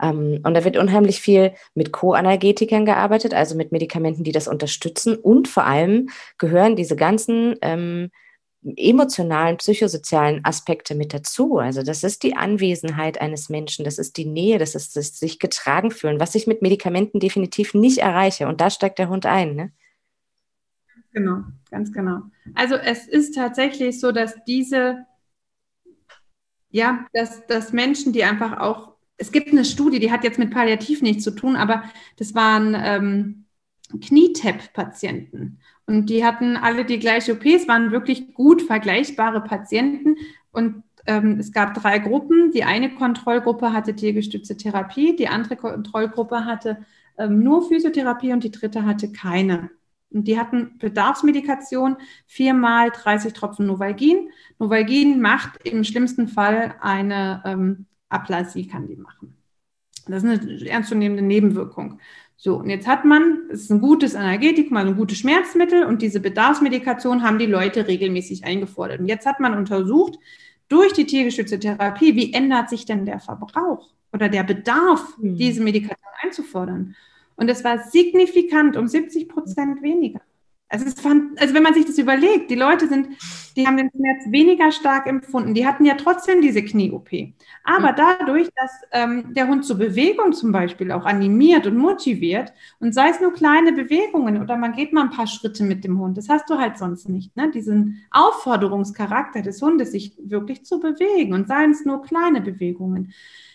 Ähm, und da wird unheimlich viel mit Co-Analgetikern gearbeitet, also mit Medikamenten, die das unterstützen. Und vor allem gehören diese ganzen ähm, emotionalen, psychosozialen Aspekte mit dazu. Also das ist die Anwesenheit eines Menschen, das ist die Nähe, das ist das sich getragen fühlen, was ich mit Medikamenten definitiv nicht erreiche. Und da steigt der Hund ein. Ne? Genau, ganz genau. Also es ist tatsächlich so, dass diese, ja, dass, dass Menschen, die einfach auch, es gibt eine Studie, die hat jetzt mit Palliativ nichts zu tun, aber das waren ähm, Knietap-Patienten. Und die hatten alle die gleiche OP. Es waren wirklich gut vergleichbare Patienten. Und ähm, es gab drei Gruppen. Die eine Kontrollgruppe hatte tiergestützte Therapie, die andere Kontrollgruppe hatte ähm, nur Physiotherapie und die dritte hatte keine. Und die hatten Bedarfsmedikation, viermal 30 Tropfen Novalgin. Novalgin macht im schlimmsten Fall eine ähm, Aplasie, kann die machen. Das ist eine ernstzunehmende Nebenwirkung. So, und jetzt hat man, es ist ein gutes Analgetikum, also ein gutes Schmerzmittel und diese Bedarfsmedikation haben die Leute regelmäßig eingefordert. Und jetzt hat man untersucht, durch die tiergestützte Therapie, wie ändert sich denn der Verbrauch oder der Bedarf, mhm. diese Medikation einzufordern? Und es war signifikant um 70 Prozent weniger. Also, es fand, also wenn man sich das überlegt, die Leute sind, die haben den Schmerz weniger stark empfunden. Die hatten ja trotzdem diese Knie-OP. Aber mhm. dadurch, dass ähm, der Hund zur Bewegung zum Beispiel auch animiert und motiviert und sei es nur kleine Bewegungen oder man geht mal ein paar Schritte mit dem Hund, das hast du halt sonst nicht, ne? Diesen Aufforderungscharakter des Hundes, sich wirklich zu bewegen und seien es nur kleine Bewegungen.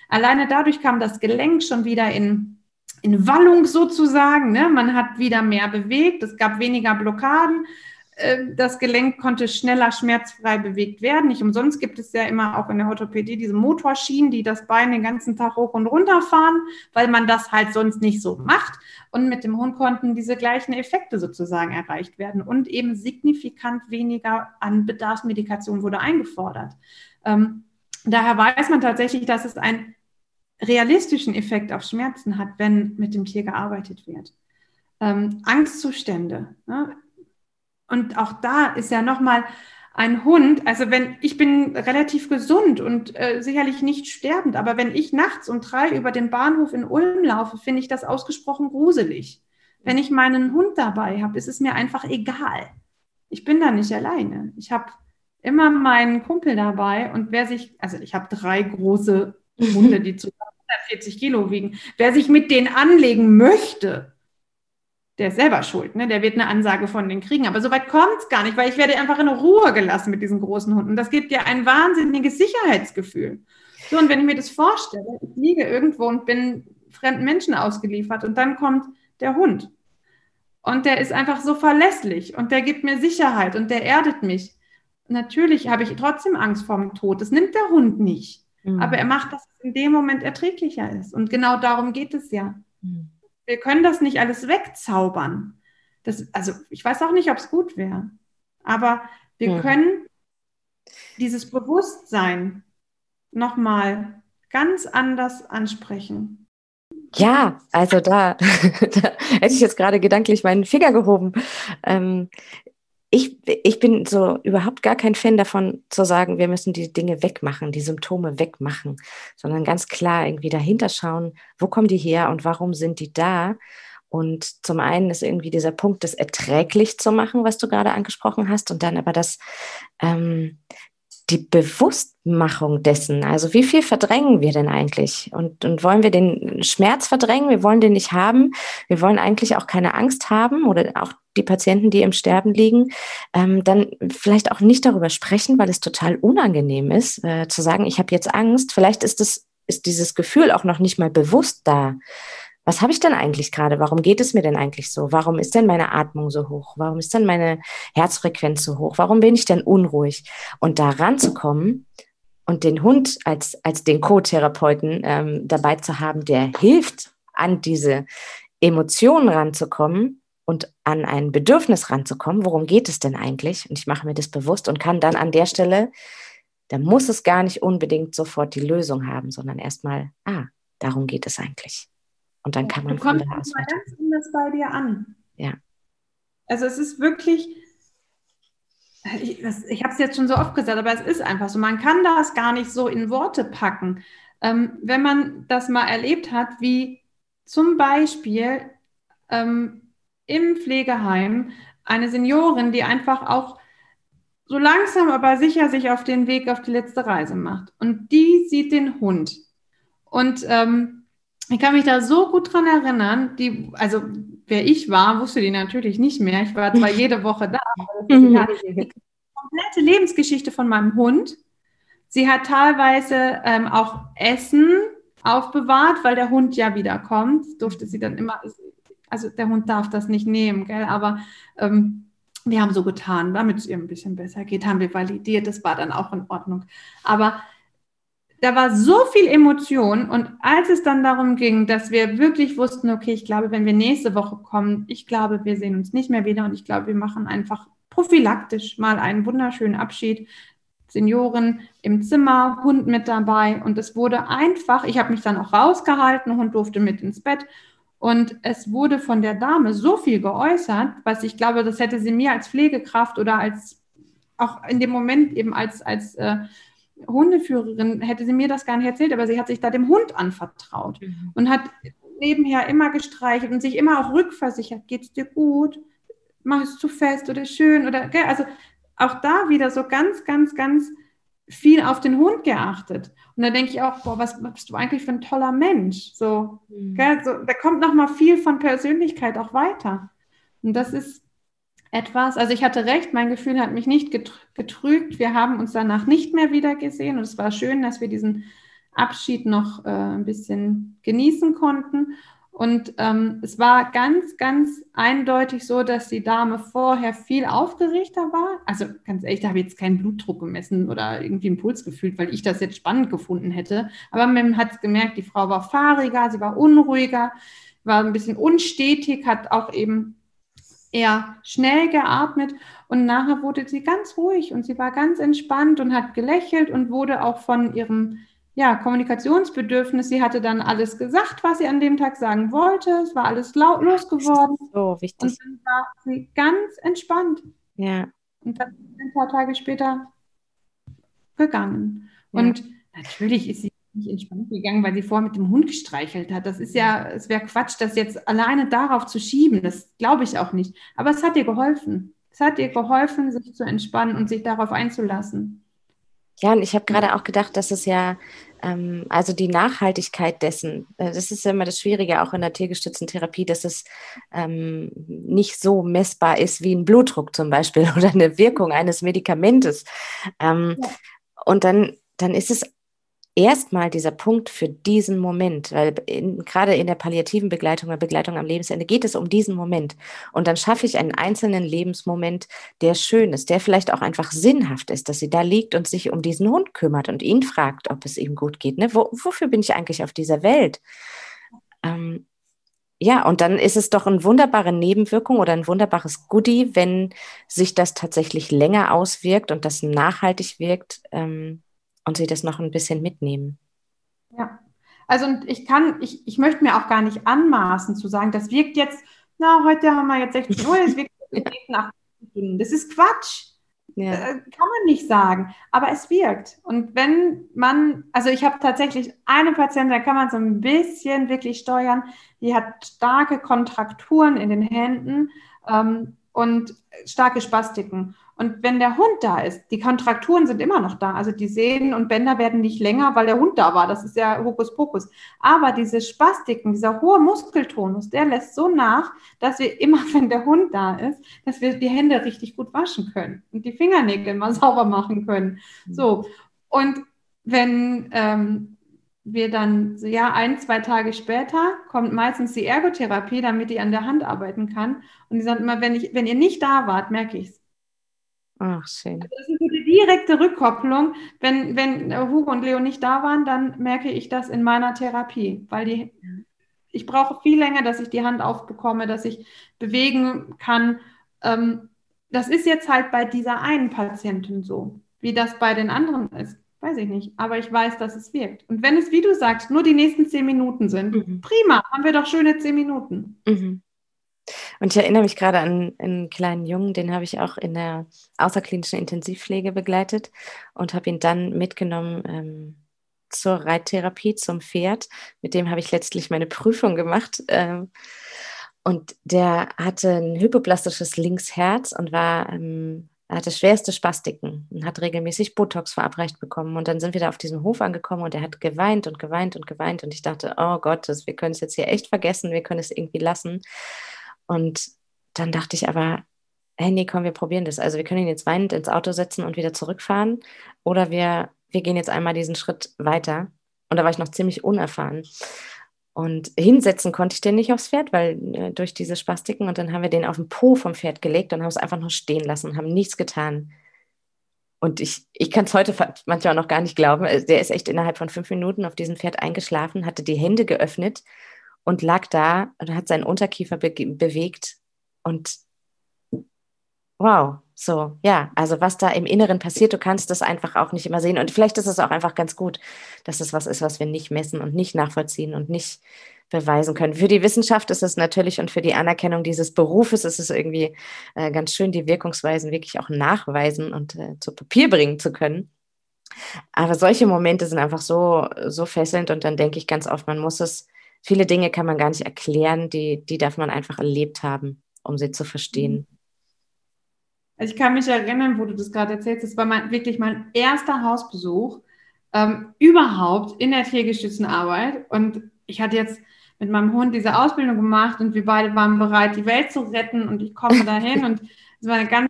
Alleine dadurch kam das Gelenk schon wieder in in Wallung sozusagen. Ne? Man hat wieder mehr bewegt, es gab weniger Blockaden. Ähm, das Gelenk konnte schneller schmerzfrei bewegt werden. Nicht umsonst gibt es ja immer auch in der Orthopädie diese Motorschienen, die das Bein den ganzen Tag hoch und runter fahren, weil man das halt sonst nicht so macht. Und mit dem Hund konnten diese gleichen Effekte sozusagen erreicht werden und eben signifikant weniger an Bedarfsmedikation wurde eingefordert. Ähm, daher weiß man tatsächlich, dass es ein realistischen Effekt auf Schmerzen hat, wenn mit dem Tier gearbeitet wird. Ähm, Angstzustände. Ne? Und auch da ist ja nochmal ein Hund, also wenn ich bin relativ gesund und äh, sicherlich nicht sterbend, aber wenn ich nachts um drei über den Bahnhof in Ulm laufe, finde ich das ausgesprochen gruselig. Wenn ich meinen Hund dabei habe, ist es mir einfach egal. Ich bin da nicht alleine. Ich habe immer meinen Kumpel dabei und wer sich, also ich habe drei große Hunde, die zu (laughs) 140 Kilo wiegen, wer sich mit denen anlegen möchte, der ist selber schuld, ne? der wird eine Ansage von den kriegen. Aber so weit kommt es gar nicht, weil ich werde einfach in Ruhe gelassen mit diesen großen Hunden. Das gibt dir ein wahnsinniges Sicherheitsgefühl. So, und wenn ich mir das vorstelle, ich liege irgendwo und bin fremden Menschen ausgeliefert und dann kommt der Hund. Und der ist einfach so verlässlich und der gibt mir Sicherheit und der erdet mich. Natürlich habe ich trotzdem Angst vor dem Tod. Das nimmt der Hund nicht. Mhm. Aber er macht, dass es in dem Moment erträglicher ist. Und genau darum geht es ja. Mhm. Wir können das nicht alles wegzaubern. Das, also ich weiß auch nicht, ob es gut wäre. Aber wir mhm. können dieses Bewusstsein nochmal ganz anders ansprechen. Ja, also da, (laughs) da hätte ich jetzt gerade gedanklich meinen Finger gehoben. Ähm, ich, ich bin so überhaupt gar kein Fan davon zu sagen, wir müssen die Dinge wegmachen, die Symptome wegmachen, sondern ganz klar irgendwie dahinter schauen, wo kommen die her und warum sind die da? Und zum einen ist irgendwie dieser Punkt, das erträglich zu machen, was du gerade angesprochen hast, und dann aber das, ähm, die Bewusstmachung dessen, also wie viel verdrängen wir denn eigentlich? Und, und wollen wir den Schmerz verdrängen? Wir wollen den nicht haben. Wir wollen eigentlich auch keine Angst haben oder auch die Patienten, die im Sterben liegen, ähm, dann vielleicht auch nicht darüber sprechen, weil es total unangenehm ist, äh, zu sagen, ich habe jetzt Angst. Vielleicht ist es ist dieses Gefühl auch noch nicht mal bewusst da was habe ich denn eigentlich gerade? Warum geht es mir denn eigentlich so? Warum ist denn meine Atmung so hoch? Warum ist denn meine Herzfrequenz so hoch? Warum bin ich denn unruhig? Und da ranzukommen und den Hund als, als den Co-Therapeuten ähm, dabei zu haben, der hilft, an diese Emotionen ranzukommen und an ein Bedürfnis ranzukommen. Worum geht es denn eigentlich? Und ich mache mir das bewusst und kann dann an der Stelle, da muss es gar nicht unbedingt sofort die Lösung haben, sondern erstmal, ah, darum geht es eigentlich. Und dann kann man du kommst von da ganz anders bei dir an. Ja. Also es ist wirklich, ich, ich habe es jetzt schon so oft gesagt, aber es ist einfach so, man kann das gar nicht so in Worte packen. Ähm, wenn man das mal erlebt hat, wie zum Beispiel ähm, im Pflegeheim eine Seniorin, die einfach auch so langsam aber sicher sich auf den Weg auf die letzte Reise macht. Und die sieht den Hund. Und ähm, ich kann mich da so gut dran erinnern, die, also wer ich war, wusste die natürlich nicht mehr. Ich war zwar (laughs) jede Woche da, aber die komplette Lebensgeschichte von meinem Hund. Sie hat teilweise ähm, auch Essen aufbewahrt, weil der Hund ja wiederkommt. Durfte sie dann immer, also der Hund darf das nicht nehmen, gell? Aber ähm, wir haben so getan, damit es ihr ein bisschen besser geht, haben wir validiert, das war dann auch in Ordnung. Aber da war so viel Emotion und als es dann darum ging, dass wir wirklich wussten, okay, ich glaube, wenn wir nächste Woche kommen, ich glaube, wir sehen uns nicht mehr wieder und ich glaube, wir machen einfach prophylaktisch mal einen wunderschönen Abschied. Senioren im Zimmer, Hund mit dabei und es wurde einfach, ich habe mich dann auch rausgehalten, Hund durfte mit ins Bett und es wurde von der Dame so viel geäußert, was ich glaube, das hätte sie mir als Pflegekraft oder als auch in dem Moment eben als, als äh, Hundeführerin hätte sie mir das gar nicht erzählt, aber sie hat sich da dem Hund anvertraut mhm. und hat nebenher immer gestreichelt und sich immer auch rückversichert. Geht es dir gut? Mach es zu fest oder schön oder gell? also auch da wieder so ganz, ganz, ganz viel auf den Hund geachtet. Und da denke ich auch, boah, was bist du eigentlich für ein toller Mensch? So, mhm. gell? so da kommt noch mal viel von Persönlichkeit auch weiter. Und das ist etwas. Also ich hatte recht, mein Gefühl hat mich nicht getrügt. Wir haben uns danach nicht mehr wieder gesehen und es war schön, dass wir diesen Abschied noch äh, ein bisschen genießen konnten. Und ähm, es war ganz, ganz eindeutig so, dass die Dame vorher viel aufgeregter war. Also ganz ehrlich, da habe ich jetzt keinen Blutdruck gemessen oder irgendwie einen Puls gefühlt, weil ich das jetzt spannend gefunden hätte. Aber man hat gemerkt, die Frau war fahriger, sie war unruhiger, war ein bisschen unstetig, hat auch eben eher schnell geatmet und nachher wurde sie ganz ruhig und sie war ganz entspannt und hat gelächelt und wurde auch von ihrem ja, Kommunikationsbedürfnis, sie hatte dann alles gesagt, was sie an dem Tag sagen wollte, es war alles laut losgeworden. So wichtig. Und dann war sie ganz entspannt. Ja. Und dann ein paar Tage später gegangen. Ja. Und natürlich ist sie nicht entspannt gegangen, weil sie vorher mit dem Hund gestreichelt hat. Das ist ja, es wäre Quatsch, das jetzt alleine darauf zu schieben. Das glaube ich auch nicht. Aber es hat ihr geholfen. Es hat ihr geholfen, sich zu entspannen und sich darauf einzulassen. Ja, und ich habe gerade auch gedacht, dass es ja, ähm, also die Nachhaltigkeit dessen, äh, das ist ja immer das Schwierige auch in der tiergestützten Therapie, dass es ähm, nicht so messbar ist wie ein Blutdruck zum Beispiel (laughs) oder eine Wirkung eines Medikamentes. Ähm, ja. Und dann, dann ist es erstmal dieser Punkt für diesen Moment, weil in, gerade in der palliativen Begleitung oder Begleitung am Lebensende geht es um diesen Moment. Und dann schaffe ich einen einzelnen Lebensmoment, der schön ist, der vielleicht auch einfach sinnhaft ist, dass sie da liegt und sich um diesen Hund kümmert und ihn fragt, ob es ihm gut geht. Ne? Wo, wofür bin ich eigentlich auf dieser Welt? Ähm, ja, und dann ist es doch eine wunderbare Nebenwirkung oder ein wunderbares Goodie, wenn sich das tatsächlich länger auswirkt und das nachhaltig wirkt. Ähm, und sie das noch ein bisschen mitnehmen. Ja, also ich kann, ich, ich möchte mir auch gar nicht anmaßen zu sagen, das wirkt jetzt, na, heute haben wir jetzt 16 Uhr, das wirkt jetzt nach Stunden. Das ist Quatsch. Ja. Äh, kann man nicht sagen, aber es wirkt. Und wenn man, also ich habe tatsächlich eine Patientin, da kann man so ein bisschen wirklich steuern, die hat starke Kontrakturen in den Händen ähm, und starke Spastiken. Und wenn der Hund da ist, die Kontrakturen sind immer noch da. Also die Sehnen und Bänder werden nicht länger, weil der Hund da war. Das ist ja Hokuspokus. Aber diese Spastiken, dieser hohe Muskeltonus, der lässt so nach, dass wir immer, (laughs) wenn der Hund da ist, dass wir die Hände richtig gut waschen können und die Fingernägel mal (laughs) sauber machen können. So. Und wenn ähm, wir dann, ja, ein, zwei Tage später kommt meistens die Ergotherapie, damit die an der Hand arbeiten kann. Und die sagt immer, wenn, ich, wenn ihr nicht da wart, merke ich es. Ach, schön. Also das ist eine direkte Rückkopplung. Wenn, wenn Hugo und Leo nicht da waren, dann merke ich das in meiner Therapie, weil die, ich brauche viel länger, dass ich die Hand aufbekomme, dass ich bewegen kann. Ähm, das ist jetzt halt bei dieser einen Patientin so. Wie das bei den anderen ist, weiß ich nicht. Aber ich weiß, dass es wirkt. Und wenn es, wie du sagst, nur die nächsten zehn Minuten sind, mhm. prima, haben wir doch schöne zehn Minuten. Mhm. Und ich erinnere mich gerade an einen kleinen Jungen, den habe ich auch in der außerklinischen Intensivpflege begleitet und habe ihn dann mitgenommen ähm, zur Reittherapie, zum Pferd. Mit dem habe ich letztlich meine Prüfung gemacht. Ähm, und der hatte ein hypoplastisches Linksherz und war, ähm, hatte schwerste Spastiken und hat regelmäßig Botox verabreicht bekommen. Und dann sind wir da auf diesem Hof angekommen und er hat geweint und geweint und geweint. Und ich dachte, oh Gott, wir können es jetzt hier echt vergessen, wir können es irgendwie lassen. Und dann dachte ich aber, hey, nee, komm, wir probieren das. Also wir können ihn jetzt weinend ins Auto setzen und wieder zurückfahren. Oder wir, wir gehen jetzt einmal diesen Schritt weiter. Und da war ich noch ziemlich unerfahren. Und hinsetzen konnte ich den nicht aufs Pferd, weil äh, durch diese Spastiken. Und dann haben wir den auf den Po vom Pferd gelegt und haben es einfach nur stehen lassen, haben nichts getan. Und ich, ich kann es heute manchmal noch gar nicht glauben. Äh, der ist echt innerhalb von fünf Minuten auf diesem Pferd eingeschlafen, hatte die Hände geöffnet und lag da und hat seinen Unterkiefer be bewegt und wow, so, ja, also was da im Inneren passiert, du kannst das einfach auch nicht immer sehen und vielleicht ist es auch einfach ganz gut, dass es was ist, was wir nicht messen und nicht nachvollziehen und nicht beweisen können. Für die Wissenschaft ist es natürlich und für die Anerkennung dieses Berufes ist es irgendwie äh, ganz schön, die Wirkungsweisen wirklich auch nachweisen und äh, zu Papier bringen zu können. Aber solche Momente sind einfach so, so fesselnd und dann denke ich ganz oft, man muss es viele Dinge kann man gar nicht erklären, die, die darf man einfach erlebt haben, um sie zu verstehen. Mhm. Also ich kann mich erinnern, wo du das gerade erzählst, das war mein, wirklich mein erster Hausbesuch ähm, überhaupt in der tiergestützten Arbeit. Und ich hatte jetzt mit meinem Hund diese Ausbildung gemacht und wir beide waren bereit, die Welt zu retten. Und ich komme (laughs) dahin und es war eine ganz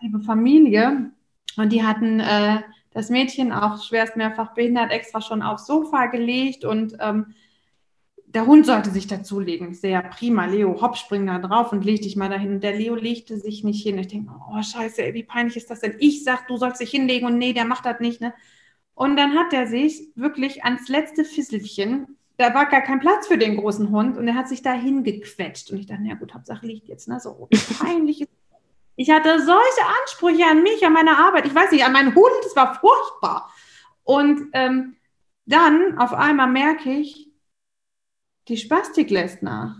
liebe Familie. Und die hatten äh, das Mädchen auch schwerst mehrfach behindert extra schon aufs Sofa gelegt und ähm, der Hund sollte sich dazulegen. Ich sehe ja prima, Leo, hopp, spring da drauf und leg dich mal dahin. Und der Leo legte sich nicht hin. Ich denke, oh scheiße, ey, wie peinlich ist das denn? Ich sag, du sollst dich hinlegen und nee, der macht das nicht. Ne? Und dann hat er sich wirklich ans letzte Fisselchen, da war gar kein Platz für den großen Hund und er hat sich da hingequetscht. Und ich dachte, na gut, Hauptsache liegt jetzt, ne? So peinlich ist. Ich hatte solche Ansprüche an mich, an meine Arbeit, ich weiß nicht, an meinen Hund, es war furchtbar. Und ähm, dann auf einmal merke ich, die Spastik lässt nach.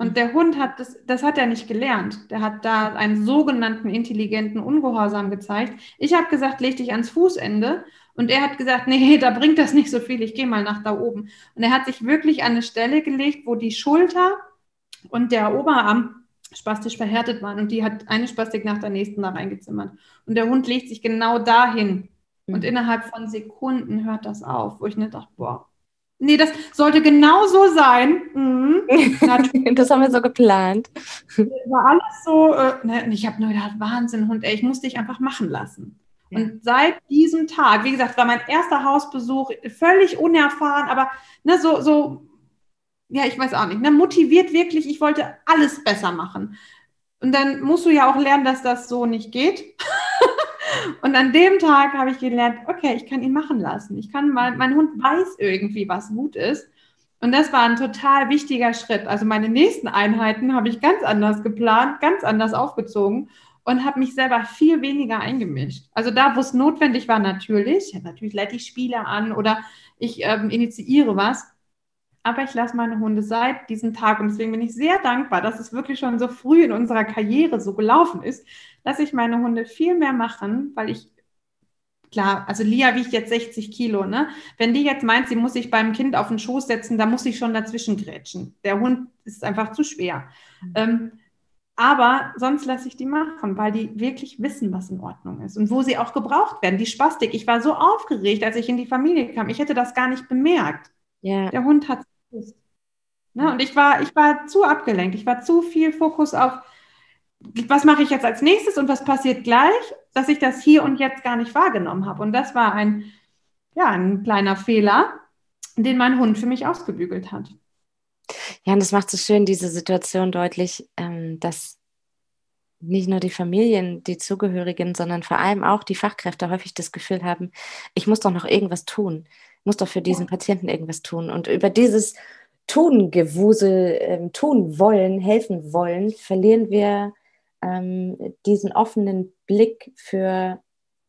Und der Hund hat das, das hat er nicht gelernt. Der hat da einen sogenannten intelligenten Ungehorsam gezeigt. Ich habe gesagt, leg dich ans Fußende. Und er hat gesagt, nee, (laughs) da bringt das nicht so viel. Ich gehe mal nach da oben. Und er hat sich wirklich an eine Stelle gelegt, wo die Schulter und der Oberarm spastisch verhärtet waren. Und die hat eine Spastik nach der nächsten da reingezimmert. Und der Hund legt sich genau dahin. Mhm. Und innerhalb von Sekunden hört das auf, wo ich nicht dachte, boah, nee, das sollte genau so sein. Mhm. (laughs) das haben wir so geplant. War alles so, äh, ne, ich habe nur gedacht, Wahnsinn, Hund, ey, ich muss dich einfach machen lassen. Ja. Und seit diesem Tag, wie gesagt, war mein erster Hausbesuch, völlig unerfahren, aber ne, so, so ja, ich weiß auch nicht, ne, motiviert wirklich, ich wollte alles besser machen. Und dann musst du ja auch lernen, dass das so nicht geht. (laughs) und an dem Tag habe ich gelernt, okay, ich kann ihn machen lassen. Ich kann mal, mein Hund weiß irgendwie, was gut ist. Und das war ein total wichtiger Schritt. Also meine nächsten Einheiten habe ich ganz anders geplant, ganz anders aufgezogen und habe mich selber viel weniger eingemischt. Also da, wo es notwendig war, natürlich. Natürlich leite ich Spiele an oder ich ähm, initiiere was aber ich lasse meine Hunde seit diesem Tag und deswegen bin ich sehr dankbar, dass es wirklich schon so früh in unserer Karriere so gelaufen ist, dass ich meine Hunde viel mehr machen, weil ich klar, also Lia wiegt jetzt 60 Kilo, ne? Wenn die jetzt meint, sie muss sich beim Kind auf den Schoß setzen, dann muss ich schon dazwischen grätschen. Der Hund ist einfach zu schwer. Mhm. Ähm, aber sonst lasse ich die machen, weil die wirklich wissen, was in Ordnung ist und wo sie auch gebraucht werden. Die Spastik, ich war so aufgeregt, als ich in die Familie kam. Ich hätte das gar nicht bemerkt. Ja. Der Hund hat ist. Ne? Und ich war, ich war zu abgelenkt. Ich war zu viel Fokus auf, was mache ich jetzt als nächstes und was passiert gleich, dass ich das hier und jetzt gar nicht wahrgenommen habe. Und das war ein, ja, ein kleiner Fehler, den mein Hund für mich ausgebügelt hat. Ja, und das macht so schön diese Situation deutlich, ähm, dass nicht nur die Familien, die Zugehörigen, sondern vor allem auch die Fachkräfte häufig das Gefühl haben, ich muss doch noch irgendwas tun muss doch für diesen Patienten irgendwas tun. Und über dieses Tun-Gewusel, ähm, tun wollen, helfen wollen, verlieren wir ähm, diesen offenen Blick für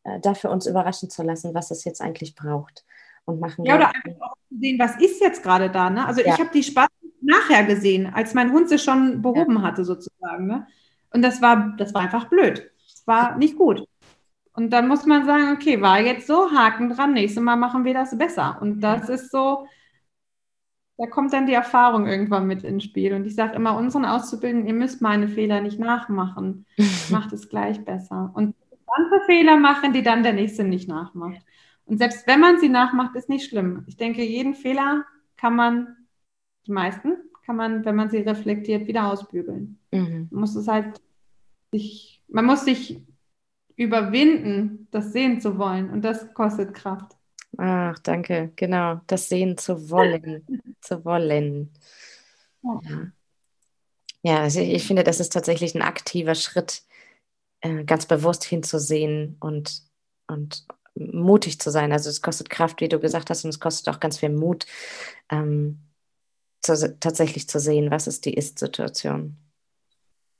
äh, dafür uns überraschen zu lassen, was es jetzt eigentlich braucht. Und machen ja, oder einfach auch zu sehen, was ist jetzt gerade da. Ne? Also ja. ich habe die Spaß nachher gesehen, als mein Hund sie schon behoben ja. hatte, sozusagen. Ne? Und das war, das war einfach blöd. Es war nicht gut. Und dann muss man sagen, okay, war jetzt so, Haken dran, nächstes Mal machen wir das besser. Und das ist so, da kommt dann die Erfahrung irgendwann mit ins Spiel. Und ich sage immer unseren Auszubildenden, ihr müsst meine Fehler nicht nachmachen. (laughs) Macht es gleich besser. Und andere Fehler machen, die dann der Nächste nicht nachmacht. Und selbst wenn man sie nachmacht, ist nicht schlimm. Ich denke, jeden Fehler kann man, die meisten, kann man, wenn man sie reflektiert, wieder ausbügeln. Mhm. Man muss es halt sich, man muss sich überwinden, das sehen zu wollen. Und das kostet Kraft. Ach, danke. Genau, das sehen zu wollen. (laughs) zu wollen. Ja. ja, also ich finde, das ist tatsächlich ein aktiver Schritt, äh, ganz bewusst hinzusehen und, und mutig zu sein. Also es kostet Kraft, wie du gesagt hast, und es kostet auch ganz viel Mut, ähm, zu, tatsächlich zu sehen, was ist die Ist-Situation.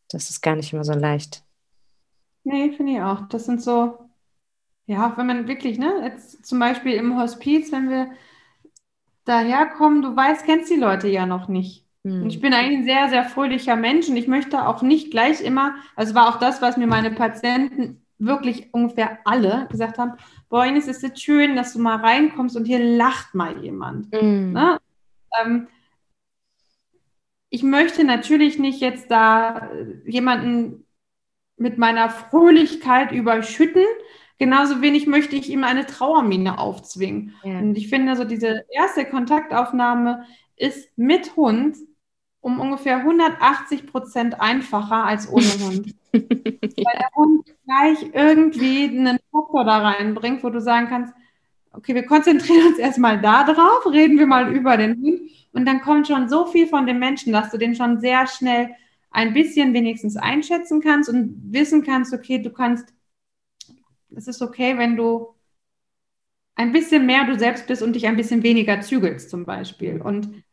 Das ist gar nicht immer so leicht. Nee, finde ich auch. Das sind so, ja, wenn man wirklich, ne, jetzt zum Beispiel im Hospiz, wenn wir daherkommen, du weißt, kennst die Leute ja noch nicht. Und ich bin eigentlich ein sehr, sehr fröhlicher Mensch und ich möchte auch nicht gleich immer, also war auch das, was mir meine Patienten wirklich ungefähr alle gesagt haben, boah, Ines, ist es schön, dass du mal reinkommst und hier lacht mal jemand. Mhm. Ne? Ähm, ich möchte natürlich nicht jetzt da jemanden mit meiner Fröhlichkeit überschütten. Genauso wenig möchte ich ihm eine Trauermine aufzwingen. Ja. Und ich finde, so diese erste Kontaktaufnahme ist mit Hund um ungefähr 180 Prozent einfacher als ohne (laughs) Hund. Weil der Hund gleich irgendwie einen Faktor da reinbringt, wo du sagen kannst, okay, wir konzentrieren uns erstmal da drauf, reden wir mal über den Hund und dann kommt schon so viel von dem Menschen, dass du den schon sehr schnell ein bisschen wenigstens einschätzen kannst und wissen kannst, okay, du kannst, es ist okay, wenn du ein bisschen mehr du selbst bist und dich ein bisschen weniger zügelst zum Beispiel. Und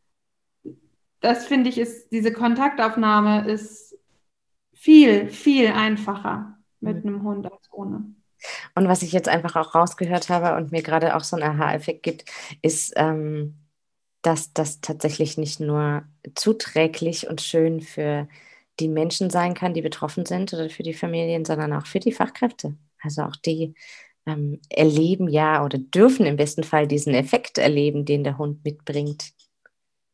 das finde ich ist, diese Kontaktaufnahme ist viel, viel einfacher mit mhm. einem Hund als ohne. Und was ich jetzt einfach auch rausgehört habe und mir gerade auch so ein Aha-Effekt gibt, ist, ähm, dass das tatsächlich nicht nur zuträglich und schön für die Menschen sein kann, die betroffen sind oder für die Familien, sondern auch für die Fachkräfte. Also auch die ähm, erleben ja oder dürfen im besten Fall diesen Effekt erleben, den der Hund mitbringt.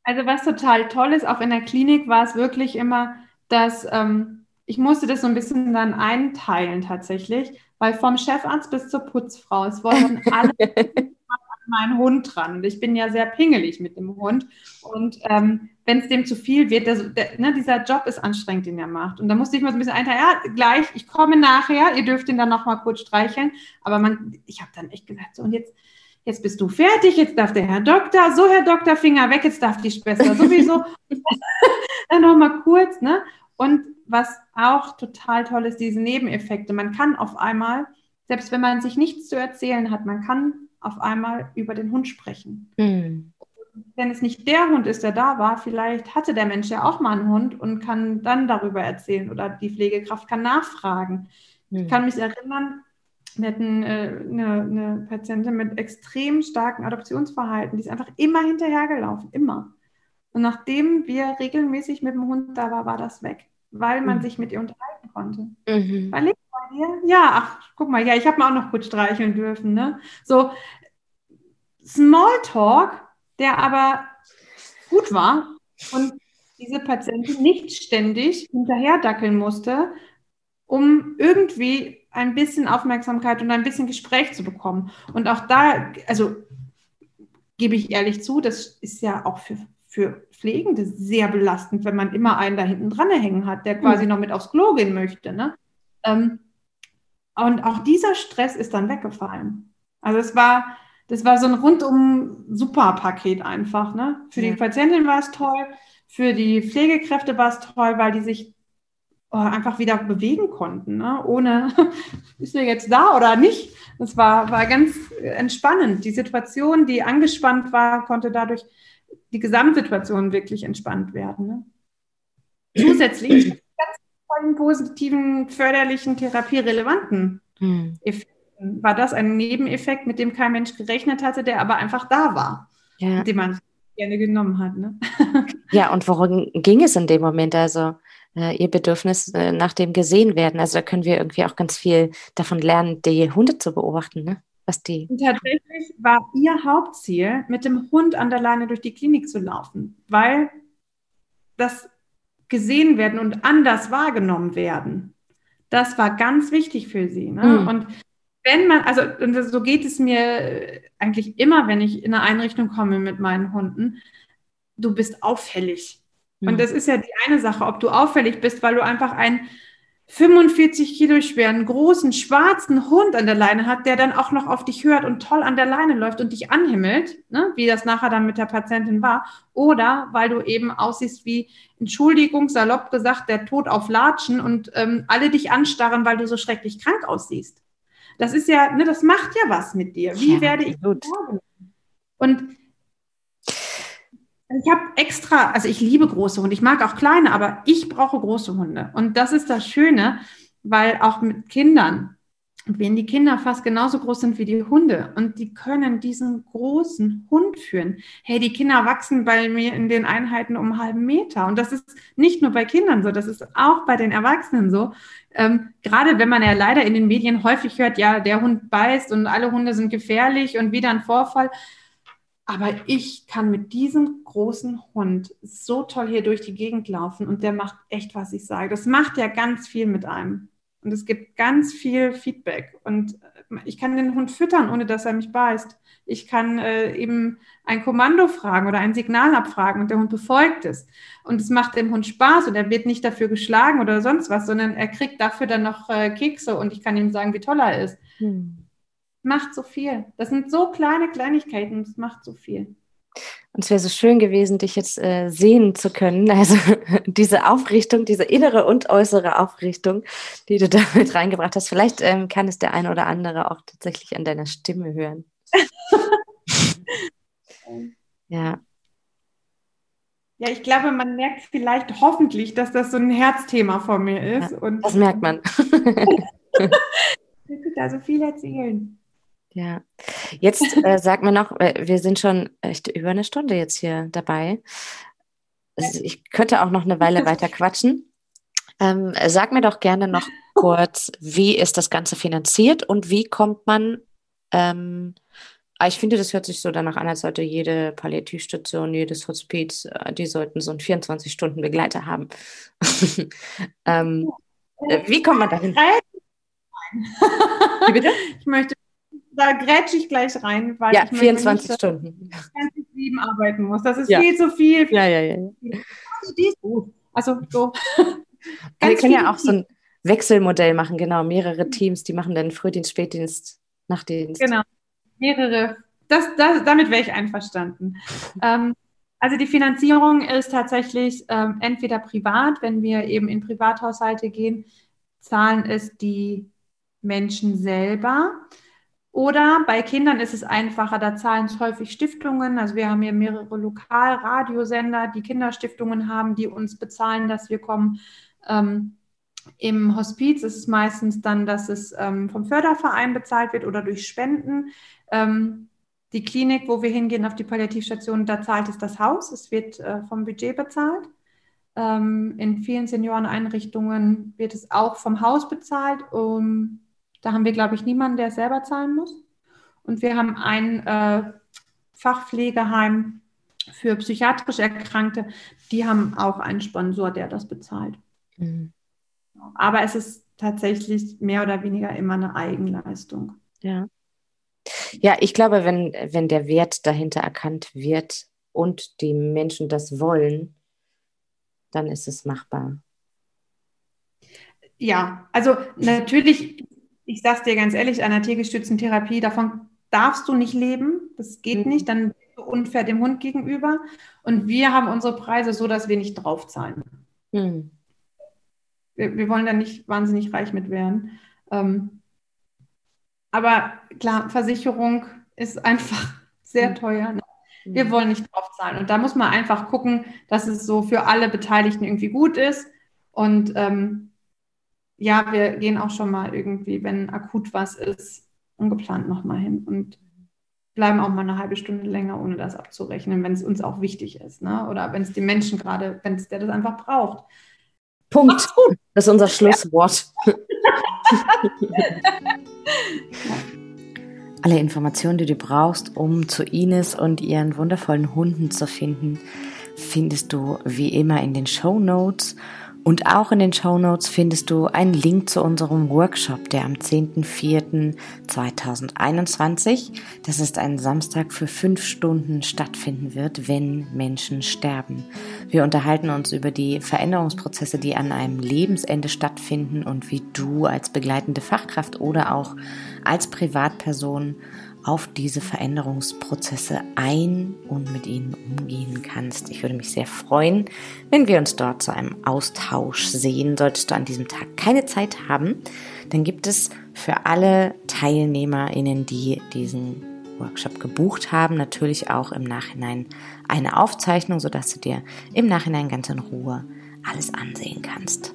Also was total toll ist, auch in der Klinik war es wirklich immer, dass ähm, ich musste das so ein bisschen dann einteilen tatsächlich, weil vom Chefarzt bis zur Putzfrau, es wollten (laughs) alle meinen Hund dran. Und ich bin ja sehr pingelig mit dem Hund. Und ähm, wenn es dem zu viel wird, der, der, ne, dieser Job ist anstrengend, den er macht. Und da musste ich mal so ein bisschen einteilen, ja, gleich, ich komme nachher, ihr dürft ihn dann noch mal kurz streicheln. Aber man, ich habe dann echt gedacht, so und jetzt, jetzt bist du fertig, jetzt darf der Herr Doktor, so Herr Doktor, Finger weg, jetzt darf die Schwester sowieso. (laughs) (laughs) dann noch mal kurz, ne? Und was auch total toll ist, diese Nebeneffekte. Man kann auf einmal, selbst wenn man sich nichts zu erzählen hat, man kann auf einmal über den Hund sprechen. Mhm. Wenn es nicht der Hund ist, der da war, vielleicht hatte der Mensch ja auch mal einen Hund und kann dann darüber erzählen oder die Pflegekraft kann nachfragen. Mhm. Ich kann mich erinnern, wir hatten äh, eine, eine, Patientin mit extrem starkem Adoptionsverhalten, die ist einfach immer hinterhergelaufen, immer. Und nachdem wir regelmäßig mit dem Hund da war, war das weg, weil man mhm. sich mit ihr unterhalten konnte. Mhm. Weil ich bei dir? Ja, ach, guck mal, ja, ich habe mal auch noch gut streicheln dürfen. Ne? So Smalltalk, der aber gut war und diese Patientin nicht ständig hinterherdackeln musste, um irgendwie ein bisschen Aufmerksamkeit und ein bisschen Gespräch zu bekommen. Und auch da, also gebe ich ehrlich zu, das ist ja auch für, für Pflegende sehr belastend, wenn man immer einen da hinten dran hängen hat, der quasi mhm. noch mit aufs Klo gehen möchte. Ne? Ähm, und auch dieser Stress ist dann weggefallen. Also es war, das war so ein rundum super Paket einfach. Ne? Für ja. die Patientin war es toll, für die Pflegekräfte war es toll, weil die sich oh, einfach wieder bewegen konnten, ne? ohne (laughs) ist er jetzt da oder nicht. Das war, war ganz entspannend. Die Situation, die angespannt war, konnte dadurch die Gesamtsituation wirklich entspannt werden. Ne? Zusätzlich (clears throat) von positiven, förderlichen, therapierelevanten hm. Effekten war das ein Nebeneffekt, mit dem kein Mensch gerechnet hatte, der aber einfach da war, ja. den man gerne genommen hat. Ne? (laughs) Ja, und worum ging es in dem Moment? Also äh, ihr Bedürfnis äh, nach dem gesehen werden. Also da können wir irgendwie auch ganz viel davon lernen, die Hunde zu beobachten, ne? Was die. Und tatsächlich war ihr Hauptziel, mit dem Hund an der Leine durch die Klinik zu laufen, weil das gesehen werden und anders wahrgenommen werden. Das war ganz wichtig für sie. Ne? Mhm. Und wenn man, also und so geht es mir eigentlich immer, wenn ich in eine Einrichtung komme mit meinen Hunden, du bist auffällig. Mhm. Und das ist ja die eine Sache, ob du auffällig bist, weil du einfach ein 45 Kilo schweren, großen, schwarzen Hund an der Leine hat, der dann auch noch auf dich hört und toll an der Leine läuft und dich anhimmelt, ne, wie das nachher dann mit der Patientin war, oder weil du eben aussiehst wie, Entschuldigung, salopp gesagt, der Tod auf Latschen und ähm, alle dich anstarren, weil du so schrecklich krank aussiehst. Das ist ja, ne, das macht ja was mit dir. Wie ja, werde ich gut. Und ich habe extra, also ich liebe große Hunde, ich mag auch kleine, aber ich brauche große Hunde. Und das ist das Schöne, weil auch mit Kindern, wenn die Kinder fast genauso groß sind wie die Hunde und die können diesen großen Hund führen. Hey, die Kinder wachsen bei mir in den Einheiten um einen halben Meter. Und das ist nicht nur bei Kindern so, das ist auch bei den Erwachsenen so. Ähm, gerade wenn man ja leider in den Medien häufig hört, ja, der Hund beißt und alle Hunde sind gefährlich und wieder ein Vorfall. Aber ich kann mit diesem großen Hund so toll hier durch die Gegend laufen und der macht echt, was ich sage. Das macht ja ganz viel mit einem. Und es gibt ganz viel Feedback. Und äh, ich kann den Hund füttern, ohne dass er mich beißt. Ich kann äh, eben ein Kommando fragen oder ein Signal abfragen und der Hund befolgt es. Und es macht dem Hund Spaß und er wird nicht dafür geschlagen oder sonst was, sondern er kriegt dafür dann noch äh, Kekse und ich kann ihm sagen, wie toll er ist. Hm macht so viel. Das sind so kleine Kleinigkeiten, es macht so viel. Und es wäre so schön gewesen, dich jetzt äh, sehen zu können. (laughs) Also diese Aufrichtung, diese innere und äußere Aufrichtung, die du damit (laughs) reingebracht hast. Vielleicht ähm, kann es der eine oder andere auch tatsächlich an deiner Stimme hören. (laughs) ja. Ja, ich glaube, man merkt vielleicht hoffentlich, dass das so ein Herzthema von mir ist. Ja, und das merkt man. ich könnte da so viel erzählen. Ja, jetzt äh, (laughs) sag mir noch, äh, wir sind schon echt über eine Stunde jetzt hier dabei. Ich könnte auch noch eine Weile (laughs) weiter quatschen. Ähm, sag mir doch gerne noch kurz, wie ist das Ganze finanziert und wie kommt man ähm, Aber ich finde, das hört sich so danach an, als sollte jede Palliativstation, jedes Hospiz, äh, die sollten so einen 24-Stunden-Begleiter haben. (laughs) ähm, äh, wie kommt man dahin? Wie bitte? Ich möchte, da grätsche ich gleich rein, weil ja, ich 24 nicht, Stunden. 7 arbeiten muss. Das ist ja. viel zu viel. Ja, ja, ja. Also so. (laughs) Also wir können ja auch so ein Wechselmodell machen, genau. Mehrere Teams, die machen dann Frühdienst, Spätdienst, Nachtdienst. Genau. Mehrere. Das, das, damit wäre ich einverstanden. ähm, also die Finanzierung ist tatsächlich ähm, entweder privat, wenn wir eben in Privathaushalte gehen, zahlen es die Menschen selber. Oder bei Kindern ist es einfacher, da zahlen es häufig Stiftungen. Also wir haben hier mehrere Lokalradiosender, die Kinderstiftungen haben, die uns bezahlen, dass wir kommen. Ähm, Im Hospiz ist es meistens dann, dass es ähm, vom Förderverein bezahlt wird oder durch Spenden. Ähm, die Klinik, wo wir hingehen auf die Palliativstation, da zahlt es das Haus. Es wird äh, vom Budget bezahlt. Ähm, in vielen Senioreneinrichtungen wird es auch vom Haus bezahlt. Um, da haben wir, glaube ich, niemanden, der selber zahlen muss. Und wir haben ein äh, Fachpflegeheim für psychiatrisch Erkrankte. Die haben auch einen Sponsor, der das bezahlt. Mhm. Aber es ist tatsächlich mehr oder weniger immer eine Eigenleistung. Ja. Ja, ich glaube, wenn, wenn der Wert dahinter erkannt wird und die Menschen das wollen, dann ist es machbar. Ja, also natürlich ich sag's dir ganz ehrlich, einer tiergestützten Therapie, davon darfst du nicht leben. Das geht mhm. nicht, dann bist du unfair dem Hund gegenüber. Und wir haben unsere Preise so, dass wir nicht draufzahlen. Mhm. Wir, wir, wollen da nicht wahnsinnig reich mit werden. Ähm, aber klar, Versicherung ist einfach (laughs) sehr mhm. teuer. Ne? Wir mhm. wollen nicht draufzahlen. Und da muss man einfach gucken, dass es so für alle Beteiligten irgendwie gut ist. Und ähm, ja, wir gehen auch schon mal irgendwie, wenn akut was ist, ungeplant nochmal hin und bleiben auch mal eine halbe Stunde länger, ohne das abzurechnen, wenn es uns auch wichtig ist. Ne? Oder wenn es die Menschen gerade, wenn es der das einfach braucht. Punkt. Das ist unser Schlusswort. (laughs) Alle Informationen, die du brauchst, um zu Ines und ihren wundervollen Hunden zu finden, findest du wie immer in den Show Notes. Und auch in den Show Notes findest du einen Link zu unserem Workshop, der am 10.04.2021, das ist ein Samstag für fünf Stunden stattfinden wird, wenn Menschen sterben. Wir unterhalten uns über die Veränderungsprozesse, die an einem Lebensende stattfinden und wie du als begleitende Fachkraft oder auch als Privatperson auf diese Veränderungsprozesse ein und mit ihnen umgehen kannst. Ich würde mich sehr freuen, wenn wir uns dort zu einem Austausch sehen. Solltest du an diesem Tag keine Zeit haben, dann gibt es für alle TeilnehmerInnen, die diesen Workshop gebucht haben, natürlich auch im Nachhinein eine Aufzeichnung, sodass du dir im Nachhinein ganz in Ruhe alles ansehen kannst.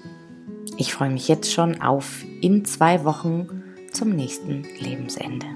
Ich freue mich jetzt schon auf in zwei Wochen zum nächsten Lebensende.